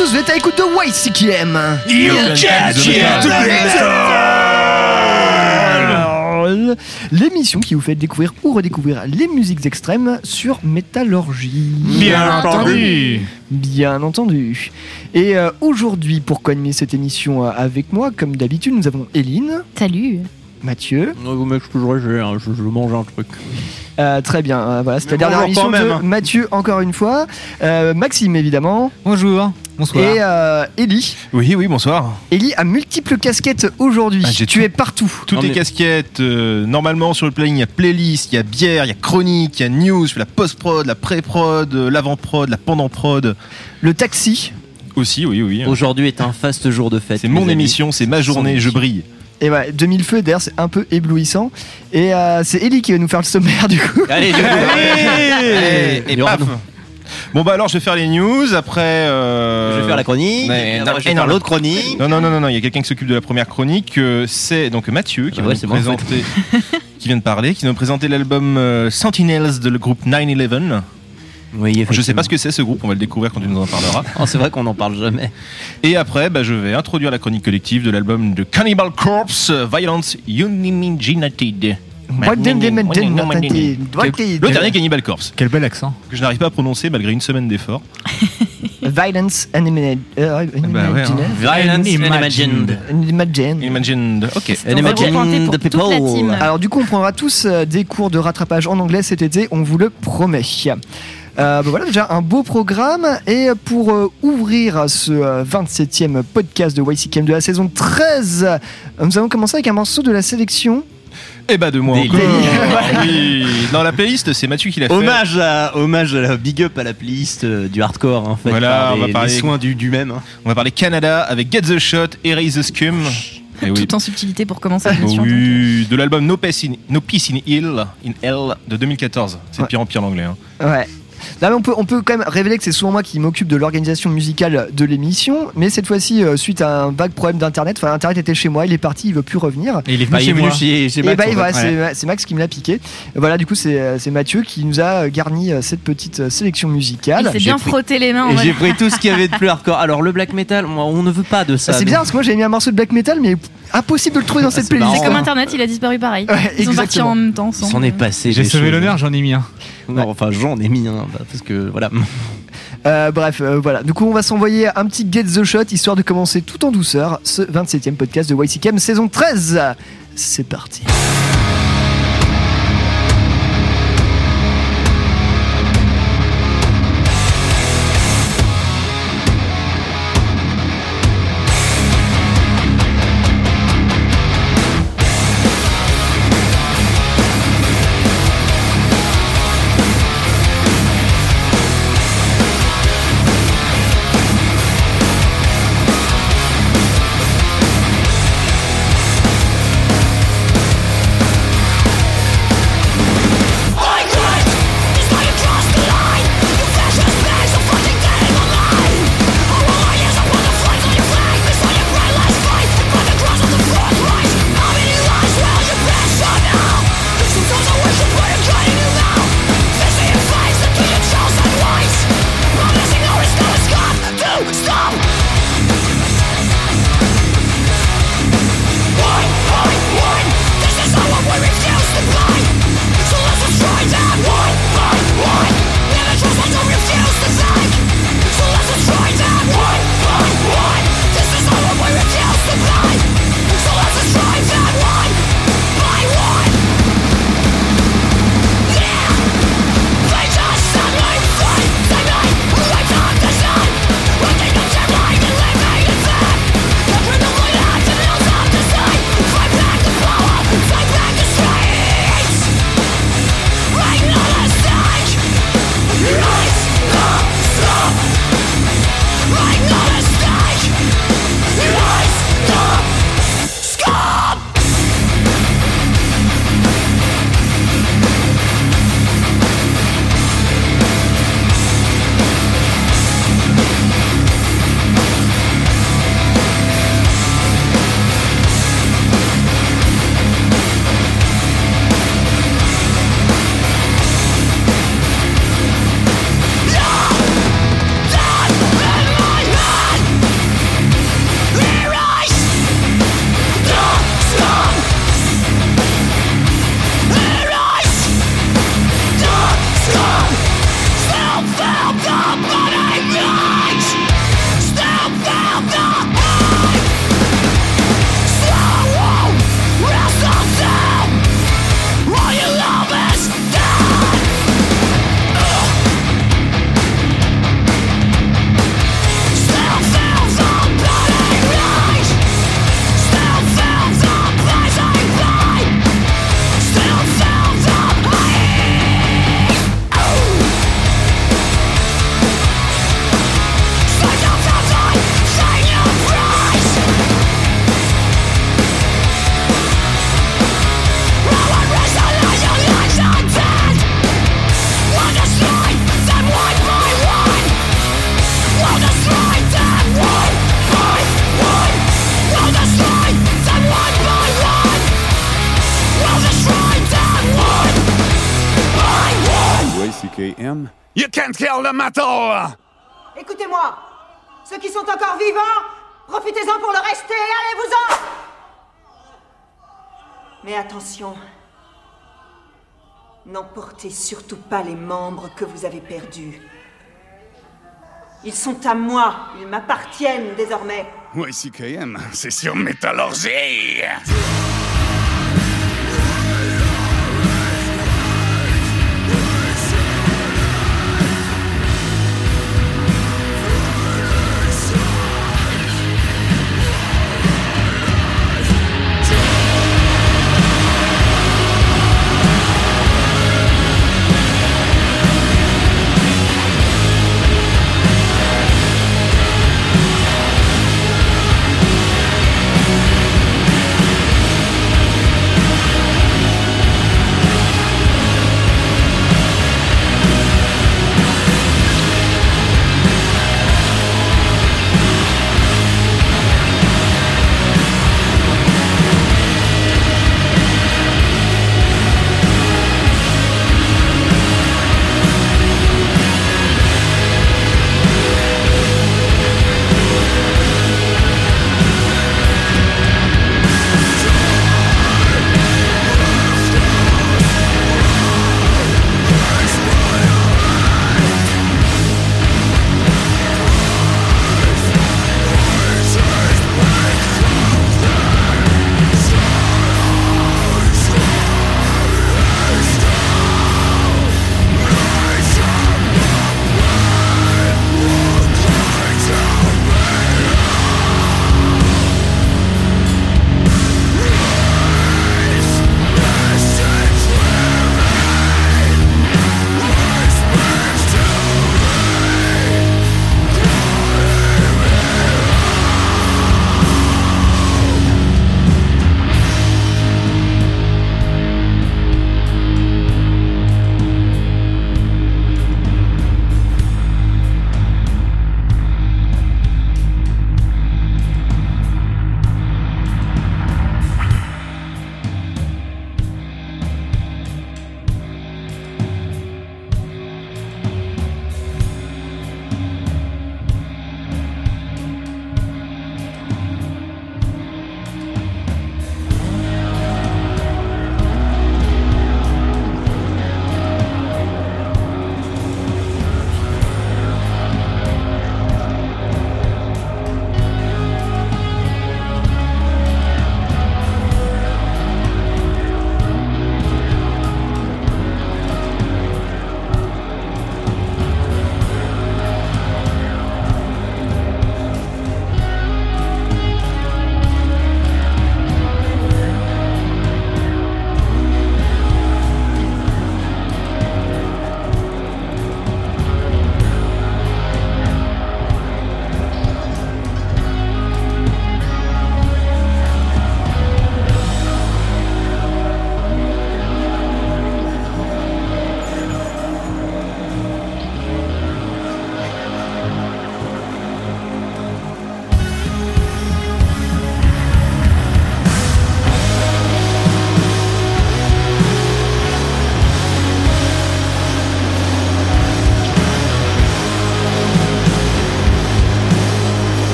tous, vous êtes à l'écoute de YCKM You L'émission qui vous fait découvrir ou redécouvrir les musiques extrêmes sur Métallurgie. Bien entendu. Bien entendu. Et euh, aujourd'hui, pour animer cette émission euh, avec moi, comme d'habitude, nous avons Eline, Salut. Mathieu. vous m'excuserez, je, hein, je, je mange un truc. Euh, très bien, euh, voilà, c'est la dernière émission de hein. Mathieu, encore une fois. Euh, Maxime, évidemment. Bonjour, bonsoir. Et euh, Ellie. Oui, oui, bonsoir. Ellie a multiples casquettes aujourd'hui. Ah, j'ai tu es partout. Toutes Non, les casquettes, euh, normalement sur le planning, il y a playlist, il y a bière, il y a chronique, il y a news, la post-prod, la pré-prod, l'avant-prod, la pendant-prod. Le taxi. Aussi, oui, oui. Aujourd'hui est un faste jour de fête. C'est mon amis. émission, c'est ma journée, je brille. Et ouais, 2000 feux, d'ailleurs, c'est un peu éblouissant. Et euh, c'est Ellie qui va nous faire le sommaire, du coup. Allez, du coup. Allez, Et et paf. Bon bah alors je vais faire les news, après... euh, Je vais faire la chronique. Mais et non, après, je et vais non, faire l'autre chronique. Non, non, non, non, non, il y a quelqu'un qui s'occupe de la première chronique, euh, c'est donc Mathieu qui Ah va ouais, nous en fait. présenter, qui vient de parler, qui va nous présenter l'album Sentinels de le groupe 9-11. Oui, Je sais pas ce que c'est ce groupe, on va le découvrir quand tu nous en parleras. Oh, c'est vrai qu'on n'en parle jamais. Et après, bah, je vais introduire la chronique collective de l'album de Cannibal Corpse, Violence Unimaginated. Le dernier Cannibal Corpse, Quel bel accent. que je n'arrive pas à prononcer malgré une semaine d'efforts. Violence Animated. Euh, bah ouais, hein. Violence Unimagined. Unimagined. Unimagined. Imagined. Ok. Unimagined people. Alors, du coup, on prendra tous euh, des cours de rattrapage en anglais cet été, on vous le promet. Euh, bah voilà déjà un beau programme et pour euh, ouvrir ce euh, 27e podcast de YCKM de la saison 13 euh, nous allons commencer avec un morceau de la sélection Et bah de moi Des encore. oui. Dans la playlist, c'est Mathieu qui l'a fait. Hommage à, hommage à la big up à la playlist euh, du hardcore en fait. Voilà, par on va parler- les soins du, du même. hein. On va parler Canada avec Get the Shot, Erase the Scum. Et oui. Tout en subtilité pour commencer oui, de l'album no Peace, in, no Peace in Hill, in Hell de 2014. C'est de Ouais. pire en pire l'anglais. hein. Ouais. Mais on peut, on peut quand même révéler que c'est souvent moi qui m'occupe de l'organisation musicale de l'émission, mais cette fois-ci, euh, suite à un vague problème d'internet, enfin, internet était chez moi, il est parti, il veut plus revenir. Et il est venu Bah, chez moi. chez, chez Et Max, bah, voilà, ouais. c'est c'est Max qui me l'a piqué. Voilà, du coup, c'est euh, c'est Mathieu qui nous a garni euh, cette petite sélection musicale. Il s'est J'ai bien pris- frotté les mains. j'ai pris tout ce qu'il y avait de plus hardcore. Alors le black metal, moi, on ne veut pas de ça. Ah, c'est bien parce que moi j'avais mis un morceau de black metal, mais impossible de le trouver dans cette c'est playlist. C'est comme internet, il a disparu pareil. Ouais, Ils sont partis en même temps. S'en est passé. J'ai sauvé l'honneur, j'en ai mis un. Non, enfin j'en ai mis un, bah, parce que voilà. Euh, bref, euh, voilà. Du coup, on va s'envoyer un petit Get the Shot histoire de commencer tout en douceur ce 27e podcast de YCKM saison 13. C'est parti. Metal! Écoutez-moi Ceux qui sont encore vivants, profitez-en pour le rester, allez-vous-en Mais attention, n'emportez surtout pas les membres que vous avez perdus. Ils sont à moi, ils m'appartiennent désormais. YCKM, c'est sur métallurgie!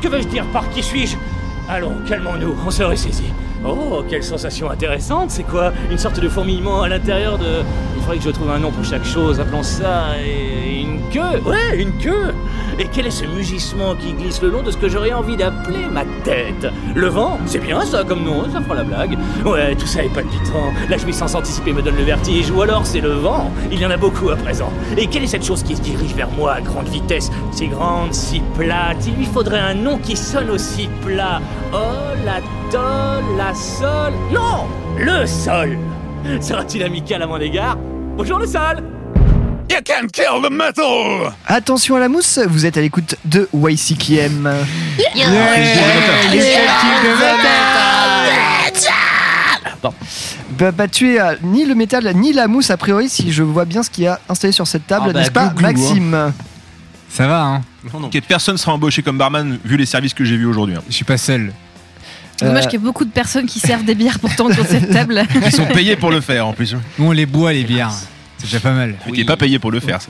Que veux-je dire par qui suis-je Allons, calmons-nous, on serait saisi. Oh, quelle sensation intéressante, c'est quoi Une sorte de fourmillement à l'intérieur de... Il faudrait que je trouve un nom pour chaque chose, appelons ça... une queue Ouais, une queue Et quel est ce mugissement qui glisse le long de ce que j'aurais envie d'appeler ma tête? Le vent? C'est bien ça comme nom, ça fera la blague. Ouais, tout ça est palpitant, la jouissance anticipée me donne le vertige, ou alors c'est le vent, il y en a beaucoup à présent. Et quelle est cette chose qui se dirige vers moi à grande vitesse? Si grande, si plate, il lui faudrait un nom qui sonne aussi plat. Oh, la do, la sol... Non! Le sol! Sera-t-il amical à mon égard? Bonjour le sol You can kill the metal. Attention à la mousse, vous êtes à l'écoute de YCKM. Bah, bah, tu es euh, ni le métal ni la mousse a priori si je vois bien ce qu'il y a installé sur cette table, Ah bah, n'est-ce pas glou, glou, Maxime Ça va, hein Ok, personne sera embauché comme barman vu les services que j'ai vus aujourd'hui. hein. Je suis pas seul. Dommage Euh, qu'il y ait beaucoup de personnes qui servent des bières pourtant de cette table. Ils sont payés pour le faire en plus. Nous, on les boit, les bières. C'est déjà pas mal. Tu n'es pas payé pour le faire. ça.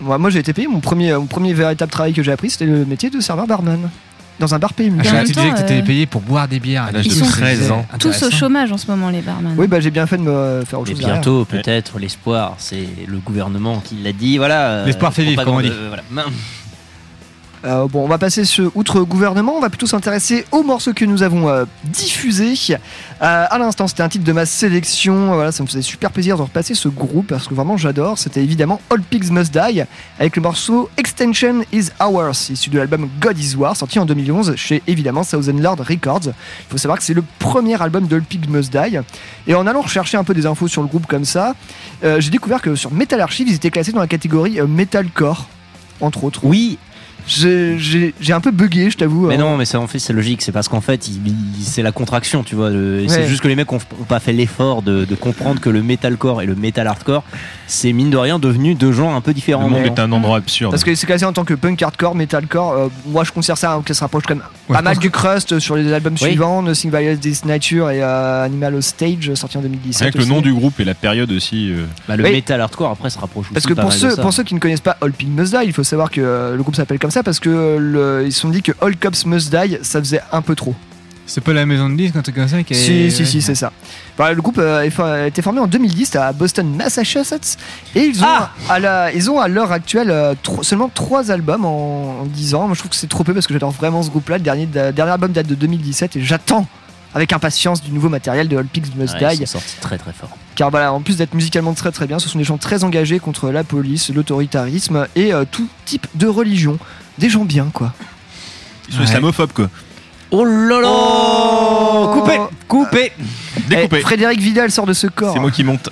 Moi, moi, j'ai été payé, mon premier, mon premier véritable travail que j'ai appris c'était le métier de serveur barman. Dans un bar PMU. Ah, je tu disais que t'étais euh, payé pour boire des bières. À l'âge Ils de sont 13 ans. Tous au chômage en ce moment, les barman. Oui, bah j'ai bien fait de me faire autre Et chose. derrière. bientôt, peut-être, l'espoir, c'est le gouvernement qui l'a dit. Voilà. euh, L'espoir fait vivre, comme on dit. euh, voilà. Euh, bon, on va passer ce outre gouvernement, on va plutôt s'intéresser aux morceaux que nous avons euh, diffusés. Euh, à l'instant, c'était un titre de ma sélection. Voilà, ça me faisait super plaisir de repasser ce groupe parce que vraiment j'adore. C'était évidemment All Pigs Must Die avec le morceau Extension Is Ours, issu de l'album God Is War, sorti en 2011 chez évidemment Thousand Lord Records. Il faut savoir que c'est le premier album d'All Pigs Must Die. Et en allant rechercher un peu des infos sur le groupe comme ça, euh, j'ai découvert que sur Metal Archive, ils étaient classés dans la catégorie metalcore, entre autres. Oui, J'ai- un peu bugué, je t'avoue. mais hein. non, mais ça en fait c'est logique, c'est parce qu'en fait c'est la contraction, tu vois. Ouais. C'est juste que les mecs ont, ont pas fait l'effort de, de comprendre que le metalcore et le metal hardcore, c'est mine de rien devenu deux genres un peu différents. Le monde maintenant. est un endroit absurde. Parce que c'est classé en tant que punk hardcore, metalcore. euh, moi, je considère ça hein, que ça se rapproche quand même Ouais, pas mal du crust sur les albums Oui. suivants, Nothing Violence This Nature et euh, Animal Hostage sorti en 2017. Avec le nom du groupe et la période aussi. euh, Bah, le Oui. metal hardcore après se rapproche aussi Parce que pas pour mal de ceux, ça. pour ceux qui ne connaissent pas All Pig Must Die, il faut savoir que euh, le groupe s'appelle comme ça parce que le- ils se sont dit que All Cops Must Die, ça faisait un peu trop. C'est pas la maison de disques, un truc comme ça qui Si, est... si, si, c'est ça. Bah, le groupe euh, a été formé en 2010 à Boston, Massachusetts, et ils ont Ah à la, ils ont à l'heure actuelle euh, tro- seulement trois albums en, en 10 ans. Moi, je trouve que c'est trop peu parce que j'adore vraiment ce groupe-là. Le dernier, le dernier album date de 2017 et j'attends avec impatience du nouveau matériel de All Pigs Must Ouais, ils Die. sont sortis très très fort. Car voilà, en plus d'être musicalement très très bien, ce sont des gens très engagés contre la police, l'autoritarisme et euh, tout type de religion. Des gens bien, quoi. Ils sont Ouais. islamophobes quoi. Oh là là Coupé Coupé Découpé. Eh, Frédéric Vidal sort de ce corps. C'est moi qui monte.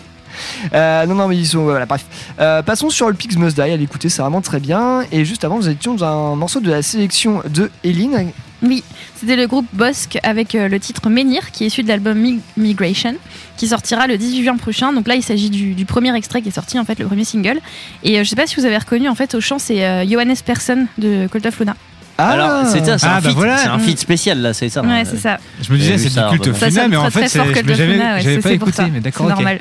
Euh, non, non, mais ils sont. Voilà, bref. Euh, passons sur le Pigs Must Die. À l'écouter, c'est vraiment très bien. Et juste avant, nous étions dans un morceau de la sélection de Eline. Oui, c'était le groupe Bosque avec euh, le titre Menhir qui est issu de l'album Mi- Migration qui sortira le 18 juin prochain. Donc là, il s'agit du, du premier extrait qui est sorti en fait, le premier single. Et euh, je sais pas si vous avez reconnu en fait au chant, c'est euh, Johannes Persson de Cult of Luna. Ah, Alors, c'est ça, c'est Ah, un bah feat, voilà. c'est un feat spécial là, c'est ça. ouais, c'est ça. Je me disais, c'est du culte bah, sonne mais en fait, c'est- fort je of j'avais Luna, ouais, j'avais c'est- pas c'est pour écouté, mais C'est d'accord, ok. normal.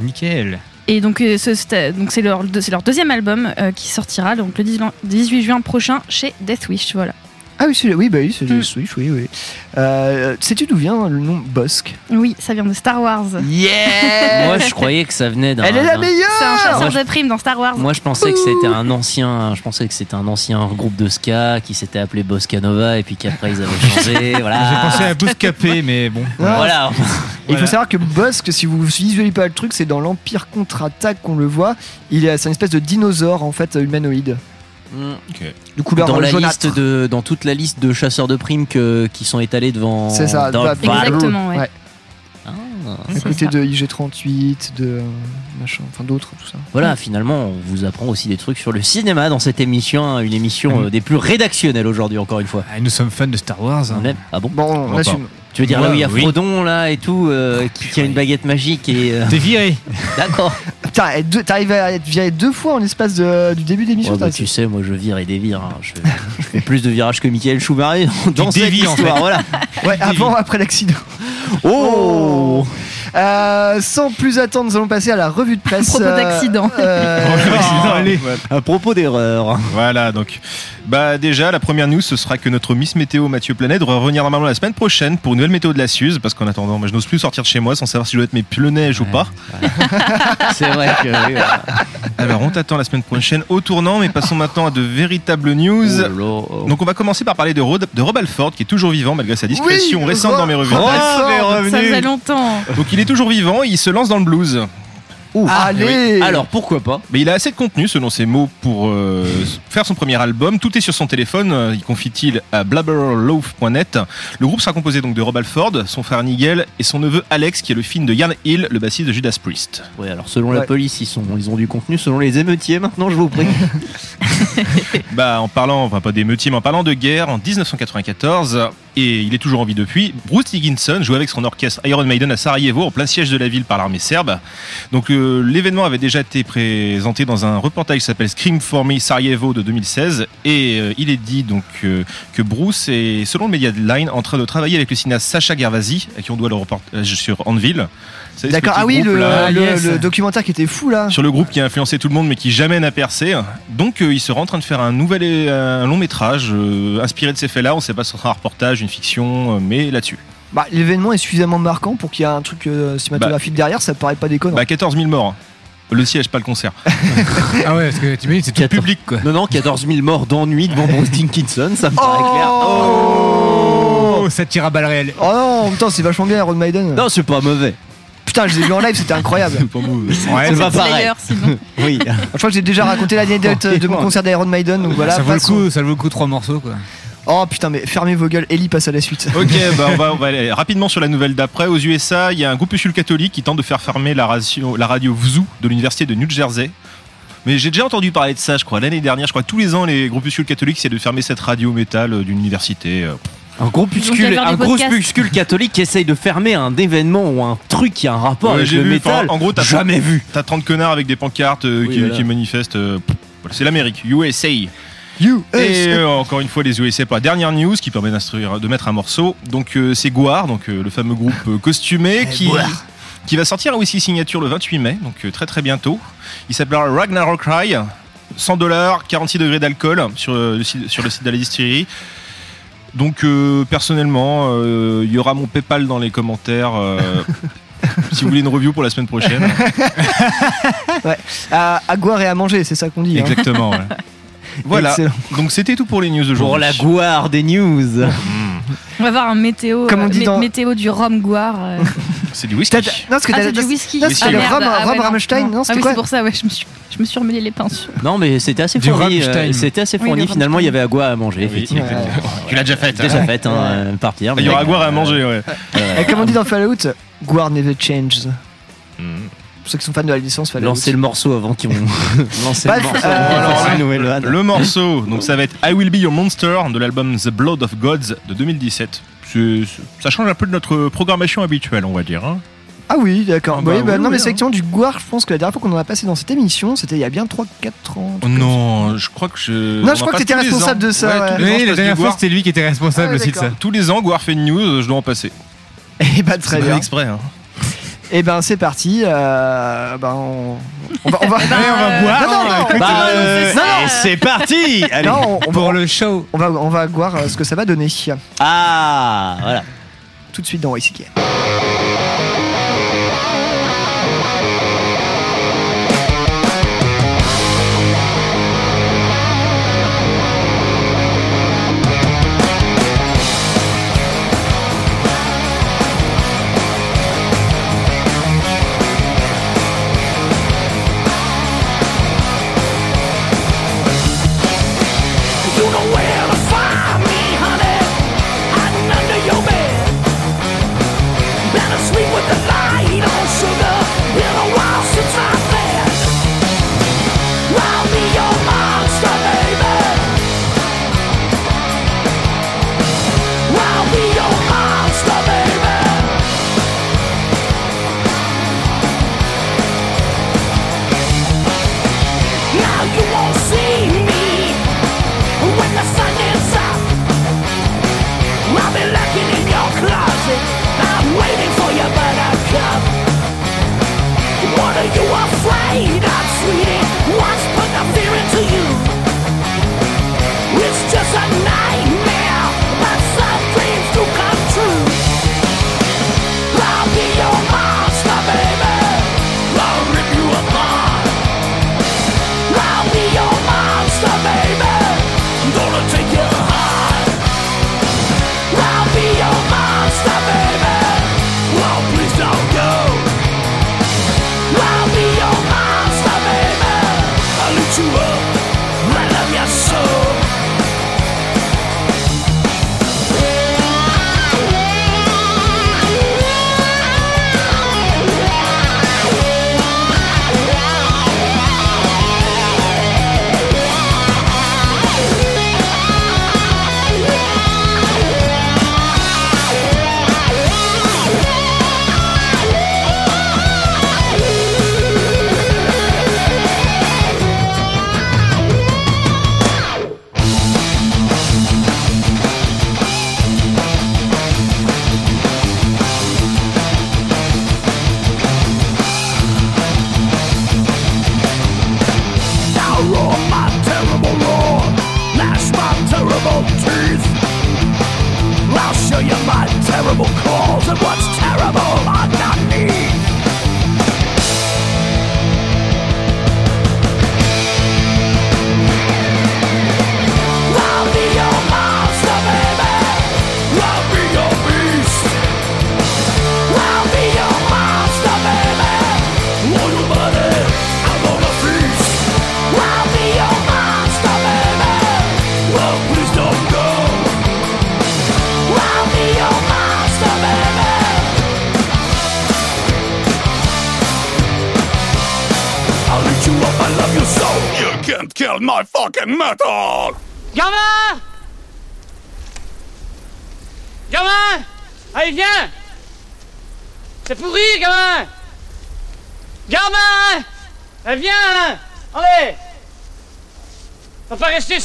Nickel. Et donc, euh, ce- donc c'est leur, c'est leur deuxième album euh, qui sortira donc le 18 18 juin prochain chez Death Wish. Voilà. Ah oui, c'est oui, bah oui, c'est Mm. Switch, oui, oui. Euh, Sais-tu d'où vient le nom Bosque? Oui, ça vient de Star Wars. Yeah Moi, je croyais que ça venait d'un. Elle est la d'un- meilleure C'est un chasseur Moi, de primes dans Star Wars. Moi, je pensais que c'était un ancien. Je pensais que c'était un ancien groupe de ska qui s'était appelé Bosca Nova et puis qu'après ils avaient changé. Voilà. J'ai pensé à Bouscapé, mais bon. Voilà. Et Il faut savoir que Bosque, si vous visualisez pas le truc, c'est dans l'Empire contre-attaque qu'on le voit. Il est, c'est une espèce de dinosaure en fait humanoïde, de couleur Dans la jaunâtre. liste de, dans toute la liste de chasseurs de primes que, qui sont étalés devant. C'est ça, dans- bah. Exactement, ouais. Ouais. Ah, À côté ça. de IG38, de euh, machin, enfin d'autres, tout ça. Voilà, finalement, on vous apprend aussi des trucs sur le cinéma dans cette émission, hein, une émission euh, des plus rédactionnelles aujourd'hui, encore une fois. Ah, nous sommes fans de Star Wars. hein. On aime. Ah bon? Bon, on va assume. Tu veux dire là où il y a Oui. Frodon là et tout, euh, qui, qui a une baguette magique et. euh, T'es viré. D'accord. Putain, et deux- t'arrives à être viré deux fois en l'espace de- du début d'émission. Ouais, bah, t'as- tu sais, moi je vire et dévire. hein. Je, je fais plus de virages que Michael Schumacher dans cette dévis, en histoire. fait. Voilà. Ouais, avant, après l'accident. Oh, Euh, sans plus attendre, nous allons passer à la revue de presse. Propos d'accident. euh, Accident, allez. À propos d'erreur. Voilà, donc. Bah, déjà, la première news, ce sera que notre Miss Météo Mathieu Planet devrait revenir normalement la semaine prochaine pour une nouvelle météo de la Suze. Parce qu'en attendant, moi, je n'ose plus sortir de chez moi sans savoir si je dois être mes pneus neige ou pas. C'est vrai que. oui. Alors, on t'attend la semaine prochaine au tournant, mais passons maintenant à de véritables news. Oh là. Donc, on va commencer par parler de, Rod- de Rob Alford, qui est toujours vivant malgré sa disparition Oui, récente dans mes presse. Alford. Ça faisait longtemps. Donc, il est toujours vivant, il se lance dans le blues. Allez Alors pourquoi pas Mais il a assez de contenu, selon ses mots, pour euh, faire son premier album. Tout est sur son téléphone. euh, Il confie-t-il à blabberloaf.net. Le groupe sera composé donc de Rob Alford, son frère Nigel et son neveu Alex, qui est le film de Ian Hill, le bassiste de Judas Priest. Ouais, alors selon la police, ils, sont, ils ont du contenu. Selon les émeutiers, maintenant, je vous prie. Bah, en parlant, enfin pas d'émeutier, mais en parlant de guerre, en 1994, et il est toujours en vie depuis, Bruce Dickinson jouait avec son orchestre Iron Maiden à Sarajevo, en plein siège de la ville par l'armée serbe. Donc euh, l'événement avait déjà été présenté dans un reportage qui s'appelle Scream for Me Sarajevo de 2016, et euh, il est dit donc euh, que Bruce est, selon le média Line, en train de travailler avec le cinéaste Sacha Gervasi, à qui on doit le reportage sur Anvil. D'accord, ah oui, le, groupe-là. le- yes. le documentaire qui était fou là. sur le groupe qui a influencé tout le monde mais qui jamais n'a percé. Donc euh, il sera en train de faire un nouvel un long métrage euh, inspiré de ces faits-là. On sait pas si ce sera un reportage, une fiction, euh, mais là-dessus. Bah, L'événement est suffisamment marquant pour qu'il y ait un truc euh, cinématographique derrière, ça paraît pas déconnant. Bah 14 000 morts. Le siège, pas le concert. Ah ouais, parce que tu imagines, c'est tout public quoi. Non, non, 14 000 morts d'ennui devant Bruce Dickinson, ça me paraît clair. Oh, ça tire à balles réelles. Oh non, en même temps, c'est vachement bien Iron Maiden. Non, c'est pas mauvais. Putain, je les ai vus en live, c'était incroyable. Ouais, c'est pas pareil. Slayer, sinon. Oui. Je crois que j'ai déjà raconté l'anecdote de mon concert d'Iron Maiden, donc voilà. ça vaut le coup, ça vaut le coup trois morceaux quoi. Oh putain, mais fermez vos gueules, Ellie passe à la suite. Ok, bah on va, on va aller rapidement sur la nouvelle d'après. Aux USA, il y a un groupuscule catholique qui tente de faire fermer la radio, la radio VZOO de l'université de New Jersey. Mais j'ai déjà entendu parler de ça, je crois. L'année dernière, je crois tous les ans, les groupuscules catholiques essaient de fermer cette radio métal euh, d'une université. Un podcasts. groupuscule catholique qui essaye de fermer un événement ou un truc qui a un rapport Ouais, avec le vu, métal. en gros, t'as jamais vu. T'as 30 connards avec des pancartes euh, Oui, qui, voilà. qui manifestent. euh, c'est l'Amérique, USA. You, Et euh, encore une fois, les USA pour la dernière news qui permet d'instruire, de mettre un morceau. Donc, euh, c'est Guar, donc euh, le fameux groupe euh, costumé Eh, qui, va sortir un whisky signature le 28 mai, donc très très bientôt. Il s'appellera Ragnarok Rye. 100 dollars, 46 degrés d'alcool sur, le site- sur le site de la distillerie. Donc euh, personnellement, euh, il y aura mon PayPal dans les commentaires. euh, si vous voulez une review pour la semaine prochaine. à, à boire et à manger, c'est ça qu'on dit. hein. Exactement. ouais. Voilà. Excellent. Donc c'était tout pour les news aujourd'hui. Pour la gouare des news. On va voir un météo, Comme on dit dans- météo du rhum goire. Euh. C'est du whisky. Non, parce que Ah, t'as- c'est du whisky. Non, c'était Ah, le merde. rhum, Ah, rhum ouais, Rammstein, non, Ah c'était oui, quoi c'est pour ça, ouais, je me suis, je me suis remêlé les pinceaux. Non, mais c'était assez Du fourni. Rammstein. euh, C'était assez Oui, fourni. le Finalement, il y avait à quoi à manger, effectivement. Tu l'as déjà fait. Déjà fait, hein, euh, partir. Il y aura à mais- boire et à manger, ouais. Et comme on dit dans Fallout, Guard never changes. Hmm. Pour ceux qui sont fans de la licence Fallout. Lancer le morceau avant qu'ils vont lancer Bref, le morceau. euh, avant une nouvelle vanne. Le morceau, donc ça va être I Will Be Your Monster de l'album The Blood of Gods de 2017. Ça change un peu de notre programmation habituelle, on va dire. hein. Ah oui, d'accord. Ah bah Oui, bah oui, non, oui, mais hein. c'est effectivement du Guard. Je pense que la dernière fois qu'on en a passé dans cette émission, c'était il y a bien 3-4 ans. non, je crois que je. Non, on je crois que t'étais responsable de ça, Ouais, les ans, la dernière fois, Guar. c'était lui qui était responsable Ah, aussi de ça. Tous les ans, Guar fait une news, je dois en passer. Et bah très bien. exprès. Hein. Et ben c'est parti. Euh, ben on, on va. On va... Allez, on va boire. Non, non, non, effectivement. Bah, euh, Non, non. et c'est parti Allez. Non, on, on Pour va, le show. on va on va voir euh, ce que ça va donner Ah, voilà. tout de suite dans YCK.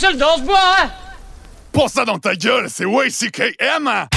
Pas rester seul dans ce bois, hein? Pour ça dans ta gueule, c'est YCKM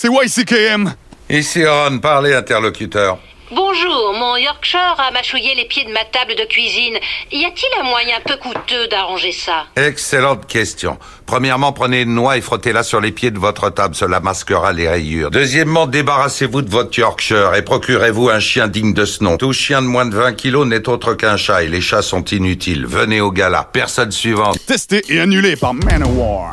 C'est YCKM. Ici Ron, parlez interlocuteur. Bonjour, mon Yorkshire a mâchouillé les pieds de ma table de cuisine. Y a-t-il un moyen peu coûteux d'arranger ça? Excellente question. Premièrement, prenez une noix et frottez-la sur les pieds de votre table, cela masquera les rayures. Deuxièmement, débarrassez-vous de votre Yorkshire et procurez-vous un chien digne de ce nom. Tout chien de moins de 20 kilos n'est autre qu'un chat et les chats sont inutiles. Venez au gala. Personne suivante. Testé et annulé par Manowar.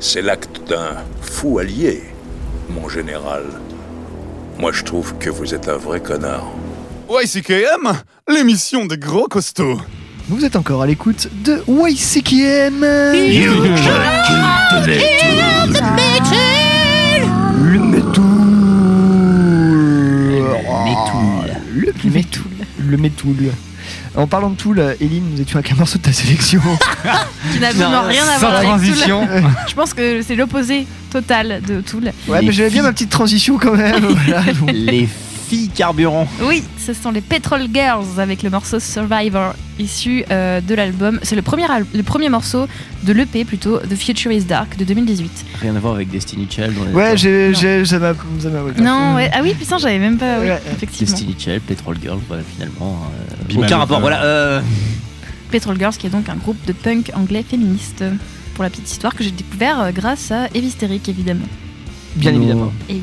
C'est l'acte d'un fou allié, mon général. Moi, je trouve que vous êtes un vrai connard. YCKM, l'émission des gros costauds. Vous êtes encore à l'écoute de YCKM. You Le métoul. Le métoul. Le métoul. En parlant de Tool, Eline, nous étions avec un morceau de ta sélection. Qui n'a absolument rien à Sans voir avec transition. Tool. Je pense que c'est l'opposé total de Tool. Ouais, mais j'avais bien ma petite transition quand même. voilà. Les filles carburant. Oui, ce sont les Petrol Girls avec le morceau Survivor issu euh, de l'album. C'est le premier, al- le premier morceau de l'EP plutôt, The Future is Dark de 2018. Rien à voir avec Destiny Child. Ouais, j'ai, j'ai, ça m'a, Non, ouais. Ah oui, putain, j'avais même pas. oui, Ouais. effectivement. Destiny Child, Petrol Girl, voilà, finalement. euh, aucun rapport. Voilà. euh, Petrol Girls, qui est donc un groupe de punk anglais féministe. Pour la petite histoire que j'ai découvert grâce à Evistéric, évidemment. Bien évidemment. Et oui.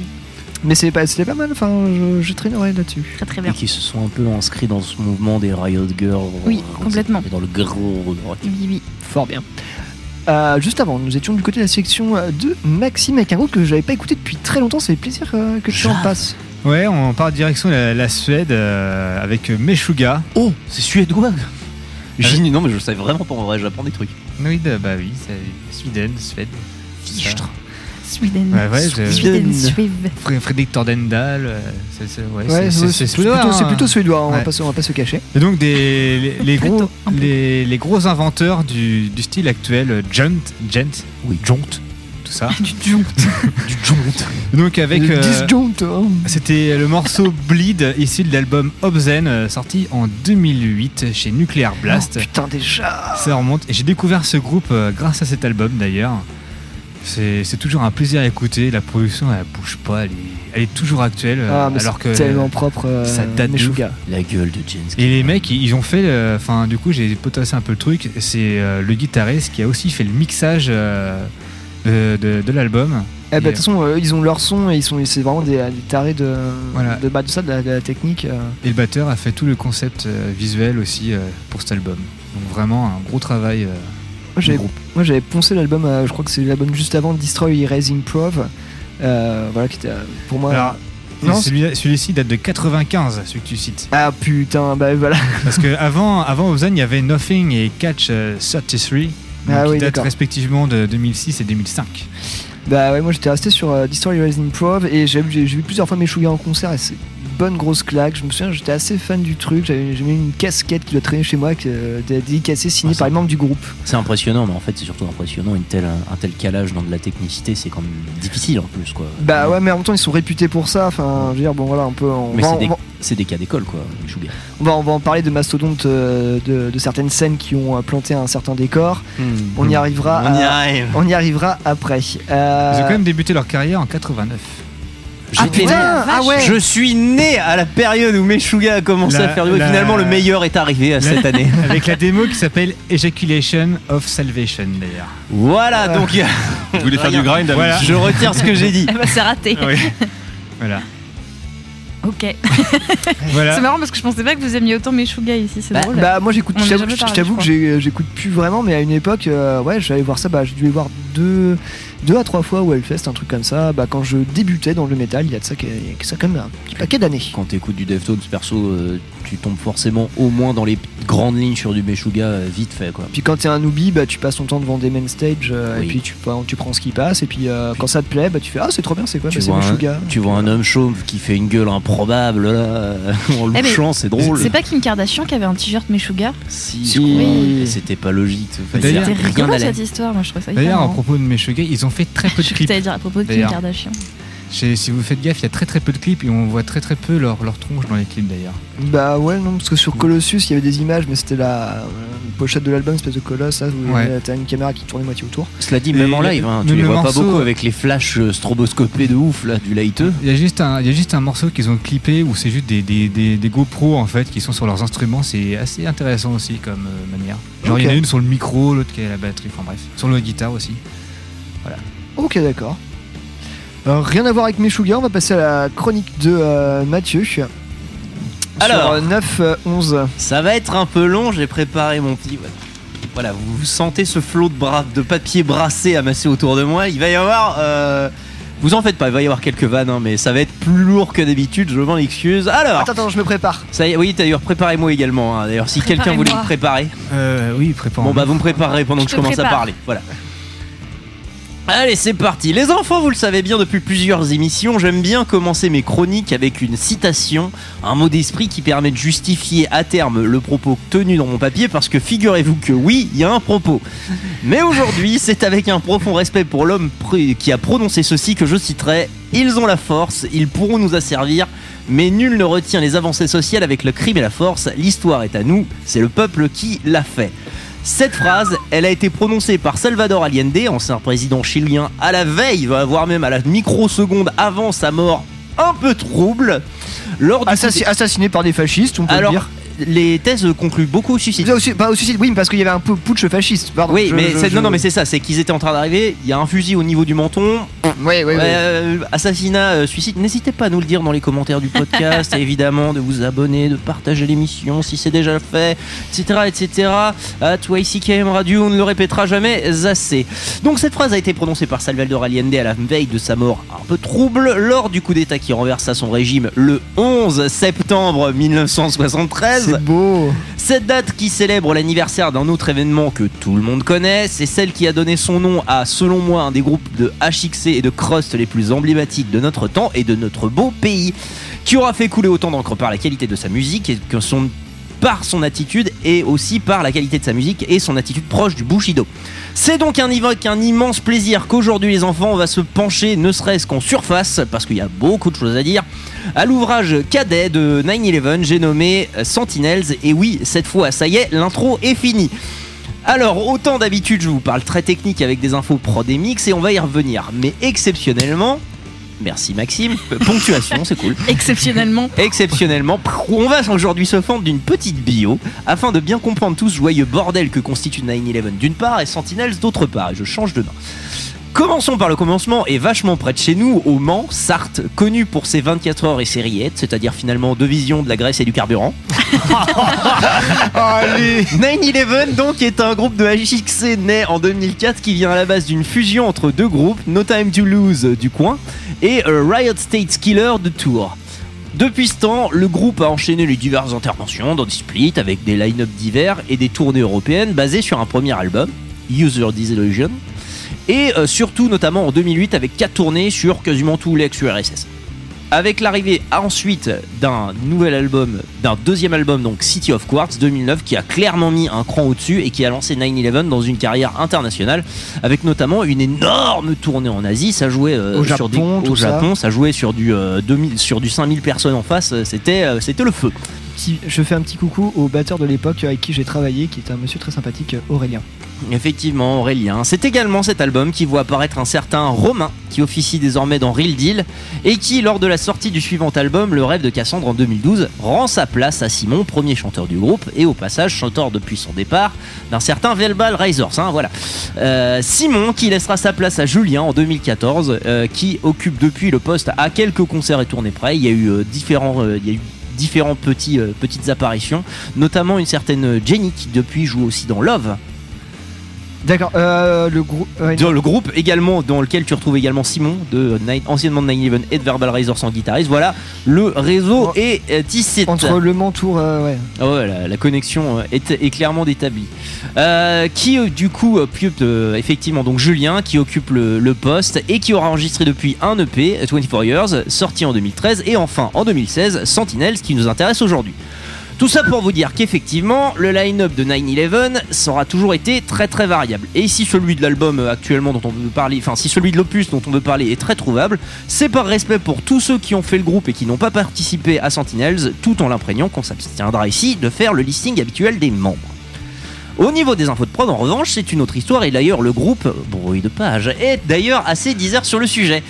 Mais c'est pas, c'était pas mal, enfin, je, je traîne une oreille là-dessus. Très très Et bien. qui se sont un peu inscrits dans ce mouvement des Riot Girls. Oui, euh, complètement. Dans le gros. Oui, oui. Fort bien. Euh, juste avant, nous étions du côté de la section euh, de Maxime avec un groupe que je n'avais pas écouté depuis très longtemps. Ça fait plaisir euh, que tu en passes. Ouais, on part direction la, la Suède euh, avec Meshuga. Oh, c'est suédois J'ai Non, mais je savais vraiment pas en vrai, j'apprends des trucs. Oui, bah bah oui, c'est Sweden, Suède. Fichtre. Sweden. Ouais, ouais, Sweden. Fr- Frédéric Tordendal, euh, c'est ouais, suédois, plutôt, hein. suédois, on, va pas, se- on va pas se cacher. Et donc des, les, les gros, Plutôt, les, les gros inventeurs du, du style actuel, euh, Junt, Gent, Oui. Jont, tout ça. Du jont. du Jont. Donc avec, euh, hein. c'était le morceau Bleed issu de l'album Obscene sorti en 2008 chez Nuclear Blast. Oh, putain, déjà. Ça remonte. Et j'ai découvert ce groupe grâce à cet album d'ailleurs. C'est c'est toujours un plaisir à écouter. La production, elle bouge pas. Elle est, elle est toujours actuelle. Ah, mais alors c'est que tellement propre. euh, ça date de. La gueule de James. Et les mecs, ils ils ont fait. euh, Enfin, du coup, j'ai potassé un peu le truc. C'est euh, le guitariste qui a aussi fait le mixage euh, de, de- de l'album. Eh ben, de toute façon, euh, ils ont leur son et ils sont, c'est vraiment des, des tarés de, Voilà. de, bah, de ça, de la, de la technique. euh. et le batteur a fait tout le concept euh, visuel aussi euh, pour cet album. Donc vraiment un gros travail. Euh, Moi, j'avais, poncé l'album, euh, je crois que c'est l'album juste avant Destroy Erasing Prov. Euh, voilà, qui était euh, pour moi. Alors, non, celui- celui-ci date de 95, celui que tu cites. Ah putain, bah voilà. Parce que avant, avant Ozan, il y avait Nothing et Catch euh, 33, donc Ah qui oui, datent respectivement de 2006 et 2005. Bah ouais, moi j'étais resté sur euh, Destroy Erasing Prov et j'ai, vu plusieurs fois Meshuggah en concert et c'est bonne grosse claque. Je me souviens, j'étais assez fan du truc. J'avais, une casquette qui doit traîner chez moi, qui euh, était dédicacée, signée Ah, par les membres du groupe. C'est impressionnant, mais en fait, c'est surtout impressionnant. Une telle, un tel calage dans de la technicité, c'est quand même difficile en plus, quoi. Bah ouais, mais en même temps, ils sont réputés pour ça. Enfin, je veux dire, bon voilà, on peut. On Mais c'est des, va- c'est des cas d'école, quoi, Sugar. On va, on va en parler de mastodontes euh, de, de certaines scènes qui ont euh, planté un certain décor. On y arrivera. On y à- arrive. On y arrivera après. Euh, Ils ont quand même débuté leur carrière en 89. Ah putain, ah ouais. Je suis né à la période où Meshuga a commencé La- à faire du la- Finalement, le meilleur est arrivé à cette année. Avec la démo qui s'appelle Ejaculation of Salvation d'ailleurs. Voilà, donc. Vous voulez faire du grind Voilà. Je retire ce que j'ai dit. Eh ben, c'est raté. Oui. Voilà. Ok. Voilà. C'est marrant parce que je pensais pas que vous aimiez autant Meshuggah ici, c'est Bah, drôle. bah, moi j'écoute, je t'avoue- que j'ai- j'écoute plus vraiment, mais à une époque, euh, ouais, j'allais voir ça, bah, j'ai dû les voir deux, deux à trois fois au Hellfest, un truc comme ça, bah, quand je débutais dans le métal, il y a de ça, qui- il y a ça quand même un petit paquet d'années. Quand t'écoutes du Deftones, perso, euh, tu tombes forcément au moins dans les grandes lignes sur du Meshuga euh, vite fait, quoi. Puis quand t'es un newbie, bah, tu passes ton temps devant des main stage, euh, Oui. et puis tu, bah, tu prends ce qui passe, et puis euh, quand ça te plaît, bah, tu fais Ah, c'est trop bien, c'est quoi tu, bah, C'est tu vois un homme chauve qui fait une gueule improbable là, en Eh, louchant, c'est drôle. C'est pas Kim Kardashian qui avait un t-shirt Meshuggah? Si, Oui. c'était pas logique. D'ailleurs- rien cette histoire, moi je trouve ça D'ailleurs, à propos de Meshuggah, ils ont fait très peu de Je clips. t'allais dire à propos de Kim. Kardashian. Si vous faites gaffe, il y a très très peu de clips et on voit très très peu leur, leur tronche dans les clips d'ailleurs. Bah ouais, non, parce que sur Colossus, il y avait des images, mais c'était la euh, pochette de l'album, espèce de colosse, là, où Ouais. t'as une caméra qui tournait moitié autour. Cela dit, Et même en live, hein, tu les le vois pas beaucoup avec les flashs euh, stroboscopés de ouf là, du lighteux. Il y a juste un, il y a juste un morceau qu'ils ont clippé où c'est juste des, des, des, des GoPro en fait qui sont sur leurs instruments. C'est assez intéressant aussi comme euh, manière. Genre il y en a une sur le micro, l'autre qui est à la batterie. Enfin bref, sur la guitare aussi. Ok, d'accord. Euh, rien à voir avec Meshuggah, on va passer à la chronique de euh, Mathieu. Alors. Sur 9-11. Ça va être un peu long, j'ai préparé mon petit. Voilà, vous sentez ce flot de, bras, de papier brassé amassé autour de moi. Il va y avoir. euh, Vous en faites pas, il va y avoir quelques vannes, hein, mais ça va être plus lourd que d'habitude, je m'en excuse. Alors, Attends, attends, je me prépare. ça y est, oui, d'ailleurs, préparez-moi également. hein. D'ailleurs, si quelqu'un voulait me préparer. Euh, oui, prépare. Bon, bah, vous me préparerez pendant Je que je te commence à prépare. parler. Voilà. Allez, c'est parti. Les enfants, vous le savez bien depuis plusieurs émissions, j'aime bien commencer mes chroniques avec une citation, un mot d'esprit qui permet de justifier à terme le propos tenu dans mon papier, parce que figurez-vous que oui, il y a un propos. Mais aujourd'hui, c'est avec un profond respect pour l'homme qui a prononcé ceci que je citerai Ils ont la force, ils pourront nous asservir, mais nul ne retient les avancées sociales avec le crime et la force. L'histoire est à nous, c'est le peuple qui l'a fait. Cette phrase, elle a été prononcée par Salvador Allende, ancien président chilien, à la veille, voire même à la microseconde avant sa mort un peu trouble. Lors du coup assassiné par des fascistes, on peut alors, le dire. Les thèses concluent beaucoup au suicide. Au pas au suicide, oui, parce qu'il y avait un peu putsch fasciste. Pardon. Oui, Je- mais je- c'est- je- non, non, mais c'est ça, c'est qu'ils étaient en train d'arriver. Il y a un fusil au niveau du menton. Oui, oui, oui. Euh, assassinat, euh, suicide. N'hésitez pas à nous le dire dans les commentaires du podcast, et évidemment de vous abonner, de partager l'émission si c'est déjà fait, etc., etc. At YCKM Radio, on ne le répétera jamais assez. Donc cette phrase a été prononcée par Salvador Allende à la veille de sa mort un peu trouble lors du coup d'État qui renversa son régime le 11 septembre 1973. C'est beau. Cette date qui célèbre l'anniversaire d'un autre événement que tout le monde connaît, c'est celle qui a donné son nom à, selon moi, un des groupes de HXC et de Crust les plus emblématiques de notre temps et de notre beau pays, qui aura fait couler autant d'encre par la qualité de sa musique et que son par son attitude et aussi par la qualité de sa musique et son attitude proche du Bushido. C'est donc un, un immense plaisir qu'aujourd'hui les enfants on va se pencher ne serait-ce qu'en surface parce qu'il y a beaucoup de choses à dire à l'ouvrage cadet de 9-11 j'ai nommé euh, Sentinels et oui cette fois ça y est l'intro est finie. Alors, autant d'habitude, je vous parle très technique avec des infos prod et mix et on va y revenir. Mais exceptionnellement, merci Maxime, ponctuation, c'est cool. Exceptionnellement. Exceptionnellement, on va aujourd'hui se fendre d'une petite bio afin de bien comprendre tout ce joyeux bordel que constitue 9-11 d'une part et Sentinels d'autre part. Et je change de nom. Commençons par le commencement et vachement près de chez nous, au Mans, Sarthe, connu pour ses 24 heures et ses rillettes, c'est-à-dire finalement deux visions de la graisse et du carburant. Allez 9-11 donc est un groupe de HXC né en 2004 qui vient à la base d'une fusion entre deux groupes, No Time to Lose euh, du coin et Riot States Killer de Tours. Depuis ce temps, le groupe a enchaîné les diverses interventions dans des splits avec des line-up divers et des tournées européennes basées sur un premier album, User Disillusion, et euh, surtout notamment en 2008 avec quatre tournées sur quasiment tous les ex-URSS. Avec l'arrivée ensuite d'un nouvel album, d'un deuxième album, donc City of Quartz 2009, qui a clairement mis un cran au-dessus et qui a lancé 9-11 dans une carrière internationale, avec notamment une énorme tournée en Asie. Ça jouait euh, Au sur Japon, des, au. Japon, ça jouait sur du, euh, 2000 sur du 5000 personnes en face. euh, C'était euh, c'était le feu. Je fais un petit coucou au batteur de l'époque avec qui j'ai travaillé, qui est un monsieur très sympathique, Aurélien. Effectivement, Aurélien. C'est également cet album qui voit apparaître un certain Romain, qui officie désormais dans Real Deal, et qui, lors de la sortie du suivant album, Le rêve de Cassandre en 2012, rend sa place à Simon, premier chanteur du groupe, et au passage chanteur depuis son départ d'un certain Velbal Razors. hein, voilà. Euh, Simon qui laissera sa place à Julien en 2014, euh, qui occupe depuis le poste à quelques concerts et tournées près. Il y a eu euh, différents. euh, différents petits, euh, petites apparitions, notamment une certaine Jenny qui depuis joue aussi dans Love, D'accord, euh, le groupe. ouais, dans le groupe également dans lequel tu retrouves également Simon de Nine- anciennement de 9-11 et de Verbal Razors en guitariste. Voilà, le réseau est euh, tissé. Entre Le Mans Tour, euh, ouais. Ah ouais, la, la connexion euh, est, est clairement établie. Euh, qui euh, du coup occupe euh, effectivement donc Julien qui occupe le, le poste et qui aura enregistré depuis un EP 24 Years sorti en 2013 et enfin en 2016 Sentinels qui nous intéresse aujourd'hui. Tout ça pour vous dire qu'effectivement, le line-up de 9-11 ça aura toujours été très très variable. Et si celui de l'album euh, actuellement dont on veut parler, enfin si celui de l'opus dont on veut parler est très trouvable, c'est par respect pour tous ceux qui ont fait le groupe et qui n'ont pas participé à Sentinels, tout en l'imprégnant qu'on s'abstiendra ici de faire le listing habituel des membres. Au niveau des infos de prod, en revanche, c'est une autre histoire et d'ailleurs le groupe, bruit de page, est d'ailleurs assez disert sur le sujet.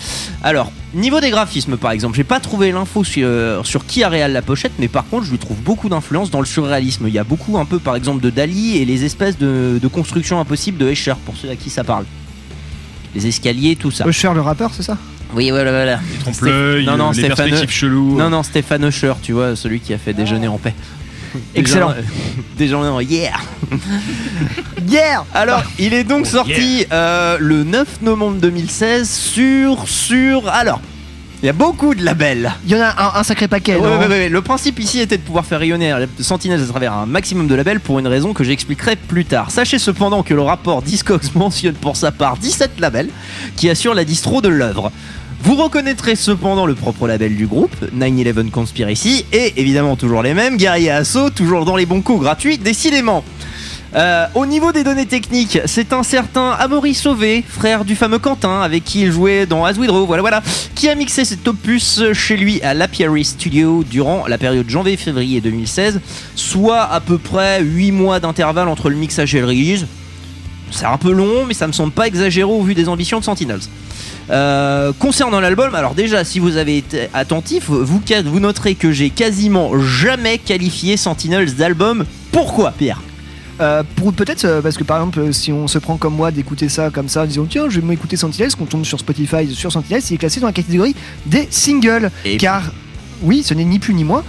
Alors, niveau des graphismes par exemple, j'ai pas trouvé l'info sur, euh, sur qui a réel la pochette, mais par contre, je lui trouve beaucoup d'influence dans le surréalisme. Il y a beaucoup un peu par exemple de Dali et les espèces de, de constructions impossibles de Escher, pour ceux à qui ça parle. Les escaliers, tout ça. Usher, le rappeur, c'est ça? Oui, voilà, voilà. Les trompe-l'œil, Non, non, les Stéphane- perspectives cheloues. Non, non, Stéphane Usher, tu vois, celui qui a fait Déjeuner en paix. Excellent. Déjeuner en yeah. Yeah Alors, il est donc sorti euh, le 9 novembre 2016 sur sur alors. Il y a beaucoup de labels. Il y en a un, un sacré paquet, Ouais, non ouais, ouais, Le principe ici était de pouvoir faire rayonner Sentinels à travers un maximum de labels pour une raison que j'expliquerai plus tard. Sachez cependant que le rapport Discogs mentionne pour sa part 17 labels qui assurent la distro de l'œuvre. Vous reconnaîtrez cependant le propre label du groupe, 9-11 Conspiracy, et évidemment toujours les mêmes, Guerrier Assaut, toujours dans les bons coups gratuits, décidément. Euh, au niveau des données techniques, c'est un certain Amaury Sauvé, frère du fameux Quentin, avec qui il jouait dans As We Draw, voilà voilà, qui a mixé cet opus chez lui à l'Apiary Studio durant la période janvier-février 2016, soit à peu près 8 mois d'intervalle entre le mixage et le release. C'est un peu long, mais ça me semble pas exagéré au vu des ambitions de Sentinels. Euh, concernant l'album, alors déjà, si vous avez été attentif, vous, vous noterez que j'ai quasiment jamais qualifié Sentinels d'album. Pourquoi, Pierre? Euh, pour peut-être euh, parce que par exemple si on se prend comme moi d'écouter ça comme ça en disant tiens je vais m'écouter Sentinels qu'on tombe sur Spotify sur Sentinels il est classé dans la catégorie des singles car oui ce n'est ni plus ni moins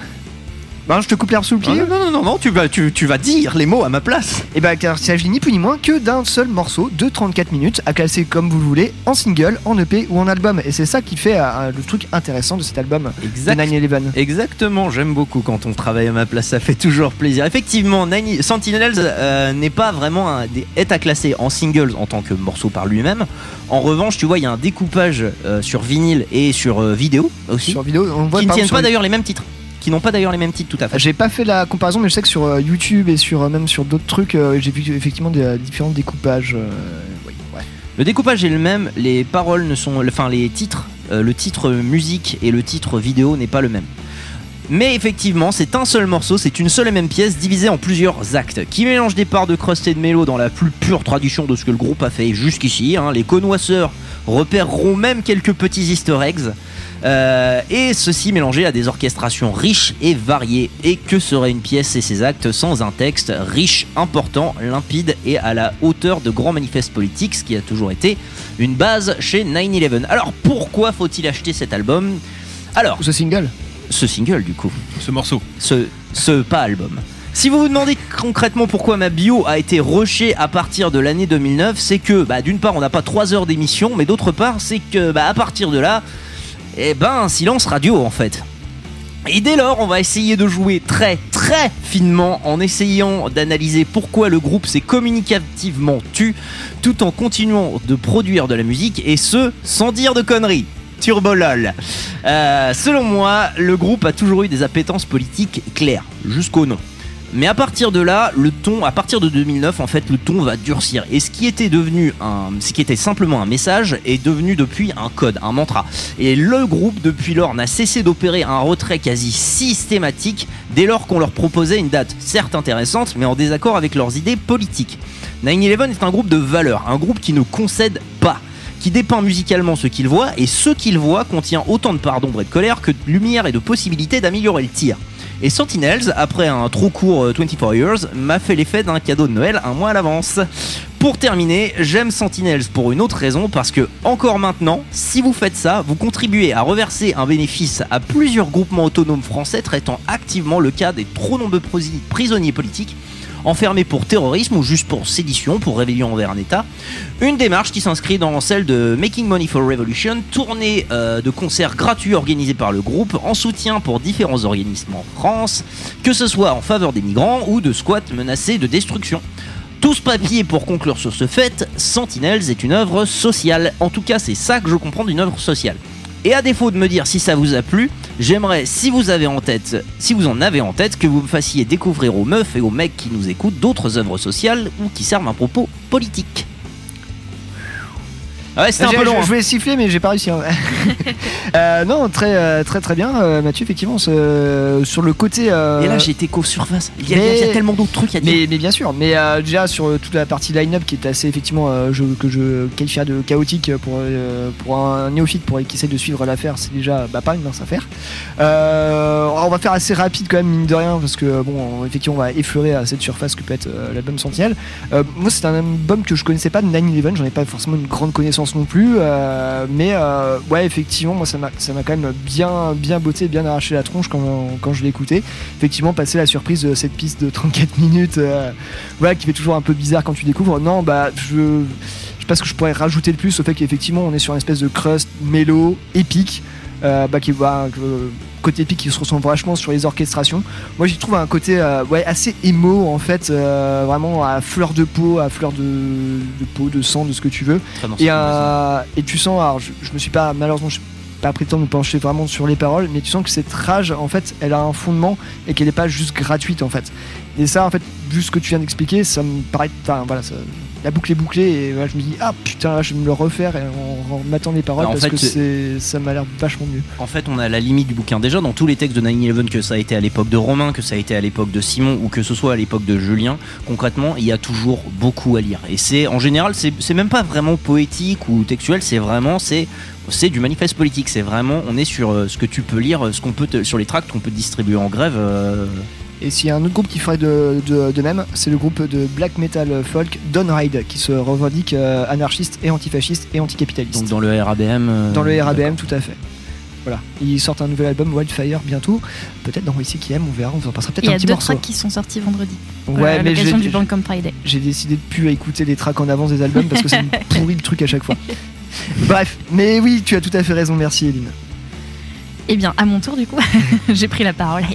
ben, je te coupe l'herbe sous le pied non, non, non, non, tu vas, tu, tu vas dire les mots à ma place. Et bah car il s'agit ni plus ni moins que d'un seul morceau de 34 minutes à classer comme vous le voulez en single, en EP ou en album et c'est ça qui fait euh, le truc intéressant de cet album Exact. de 9-11. Exactement, j'aime beaucoup quand on travaille à ma place, ça fait toujours plaisir. Effectivement, Nine- Sentinels euh, n'est pas vraiment un, est à classer en singles en tant que morceau par lui-même. En revanche, tu vois, il y a un découpage euh, sur vinyle et sur vidéo aussi. Sur vidéo, on voit qui ne tiennent pas d'ailleurs les mêmes titres. Qui n'ont pas d'ailleurs les mêmes titres tout à fait. J'ai pas fait la comparaison, mais je sais que sur euh, YouTube et sur euh, même sur d'autres trucs, euh, j'ai vu effectivement des différents découpages. oui, ouais. Le découpage est le même, les paroles ne sont, enfin les titres, le titre musique et le titre vidéo n'est pas le même. Mais effectivement, c'est un seul morceau, c'est une seule et même pièce divisée en plusieurs actes, qui mélange des parts de crust et de mélo dans la plus pure tradition de ce que le groupe a fait jusqu'ici. hein. Les connoisseurs repéreront même quelques petits easter eggs. Euh, et ceci mélangé à des orchestrations riches et variées. Et que serait une pièce et ses actes sans un texte riche, important, limpide et à la hauteur de grands manifestes politiques, ce qui a toujours été une base chez 9-11. Alors pourquoi faut-il acheter cet album? Alors, ce single? Ce single du coup. Ce morceau. Ce, ce pas album. Si vous vous demandez concrètement pourquoi ma bio a été rushée à partir de l'année 2009, c'est que bah, d'une part on n'a pas 3 heures d'émission, mais d'autre part c'est que bah, à partir de là, eh ben silence radio en fait. Et dès lors, on va essayer de jouer très très finement en essayant d'analyser pourquoi le groupe s'est communicativement tu, tout en continuant de produire de la musique et ce sans dire de conneries. Turbo lol. Euh, selon moi, le groupe a toujours eu des appétences politiques claires, jusqu'au nom. Mais à partir de là, le ton, à partir de 2009, en fait, le ton va durcir. Et ce qui était devenu un, ce qui était simplement un message est devenu depuis un code, un mantra. Et le groupe, depuis lors, n'a cessé d'opérer un retrait quasi systématique dès lors qu'on leur proposait une date, certes intéressante, mais en désaccord avec leurs idées politiques. 9-11 est un groupe de valeurs, un groupe qui ne concède pas qui dépeint musicalement ce qu'il voit, et ce qu'il voit contient autant de parts d'ombre et de colère que de lumière et de possibilités d'améliorer le tir. Et Sentinels, après un trop court euh, 24 Years, m'a fait l'effet d'un cadeau de Noël un mois à l'avance. Pour terminer, j'aime Sentinels pour une autre raison, parce que encore maintenant, si vous faites ça, vous contribuez à reverser un bénéfice à plusieurs groupements autonomes français traitant activement le cas des trop nombreux prisonniers politiques enfermés pour terrorisme ou juste pour sédition, pour rébellion envers un État. Une démarche qui s'inscrit dans celle de Making Money for Revolution, tournée euh, de concerts gratuits organisés par le groupe en soutien pour différents organismes en France, que ce soit en faveur des migrants ou de squats menacés de destruction. Tout ce papier pour conclure sur ce fait, Sentinels est une œuvre sociale. En tout cas, c'est ça que je comprends d'une œuvre sociale. Et à défaut de me dire si ça vous a plu, j'aimerais, si vous avez en tête, si vous en avez en tête, que vous me fassiez découvrir aux meufs et aux mecs qui nous écoutent d'autres œuvres sociales ou qui servent un propos politique. Ah ouais, c'était un peu long. Je, hein. je voulais siffler, mais j'ai pas réussi. hein. Euh, non, très, euh, très, très bien, euh, Mathieu. Effectivement, ce- sur le côté. euh, Et là, j'ai été qu'aux surface. Il y, a, mais- il y a tellement d'autres trucs à dire. Mais, mais bien sûr, mais euh, déjà sur euh, toute la partie line-up qui est assez effectivement euh, je- que je qualifierais de chaotique pour, euh, pour un néophyte pour qui essaie de suivre l'affaire, c'est déjà bah, pas une mince affaire. Euh, on va faire assez rapide quand même mine de rien parce que bon effectivement on va effleurer à cette surface que peut être euh, l'album Sentinelle. Euh, moi c'est un album que je connaissais pas de 9-11, j'en ai pas forcément une grande connaissance non plus, euh, mais euh, ouais effectivement moi ça m'a quand même bien bien botté, bien arraché la tronche quand, quand je l'ai écouté. Effectivement passer la surprise de cette piste de 34 minutes, euh, qui fait toujours un peu bizarre quand tu découvres. Non bah je je sais que je pourrais rajouter de plus au fait qu'effectivement on est sur une espèce de crust mélo épique euh, bah, qui que- côté épique qui se ressent vachement sur les orchestrations. Moi j'y trouve un côté euh, ouais, assez émo en fait euh, vraiment à fleur de peau à fleur de, de peau de sang de ce que tu veux. Et, euh, et tu sens alors je, je me suis pas malheureusement je suis pas pris le temps de me pencher vraiment sur les paroles mais tu sens que cette rage en fait elle a un fondement et qu'elle n'est pas juste gratuite en fait. Et ça en fait vu ce que tu viens d'expliquer ça me paraît enfin voilà ça- la boucle est bouclée et voilà, je me dis ah putain, je vais me le refaire et en, en matant les paroles Bah, en parce fait, que ça m'a l'air vachement mieux. En fait, on a la limite du bouquin. Déjà, dans tous les textes de 9-11, que ça a été à l'époque de Romain, que ça a été à l'époque de Simon ou que ce soit à l'époque de Julien, concrètement, il y a toujours beaucoup à lire. Et c'est, en général, c'est c'est même pas vraiment poétique ou textuel, c'est vraiment, c'est c'est du manifeste politique. C'est vraiment, on est sur euh, ce que tu peux lire, ce qu'on peut, te- sur les tracts qu'on peut distribuer en grève. euh, Et s'il y a un autre groupe qui ferait de, de, de même, c'est le groupe de black metal folk Downride qui se revendique euh, anarchiste et antifasciste et anticapitaliste. donc dans le RABM. euh, Dans le RABM, tout à fait. Voilà. Ils sortent un nouvel album Wildfire bientôt. Peut-être dans YCKM, on verra, on vous en passera Il peut-être y un a petit deux morceau. tracks qui sont sortis vendredi. Ouais, à mais l'occasion j'ai- du Bandcamp Friday. J'ai décidé de plus écouter les tracks en avance des albums parce que ça me pourrit le truc à chaque fois. Bref, mais oui, tu as tout à fait raison, merci Eline. Eh bien, à mon tour, du coup, j'ai pris la parole.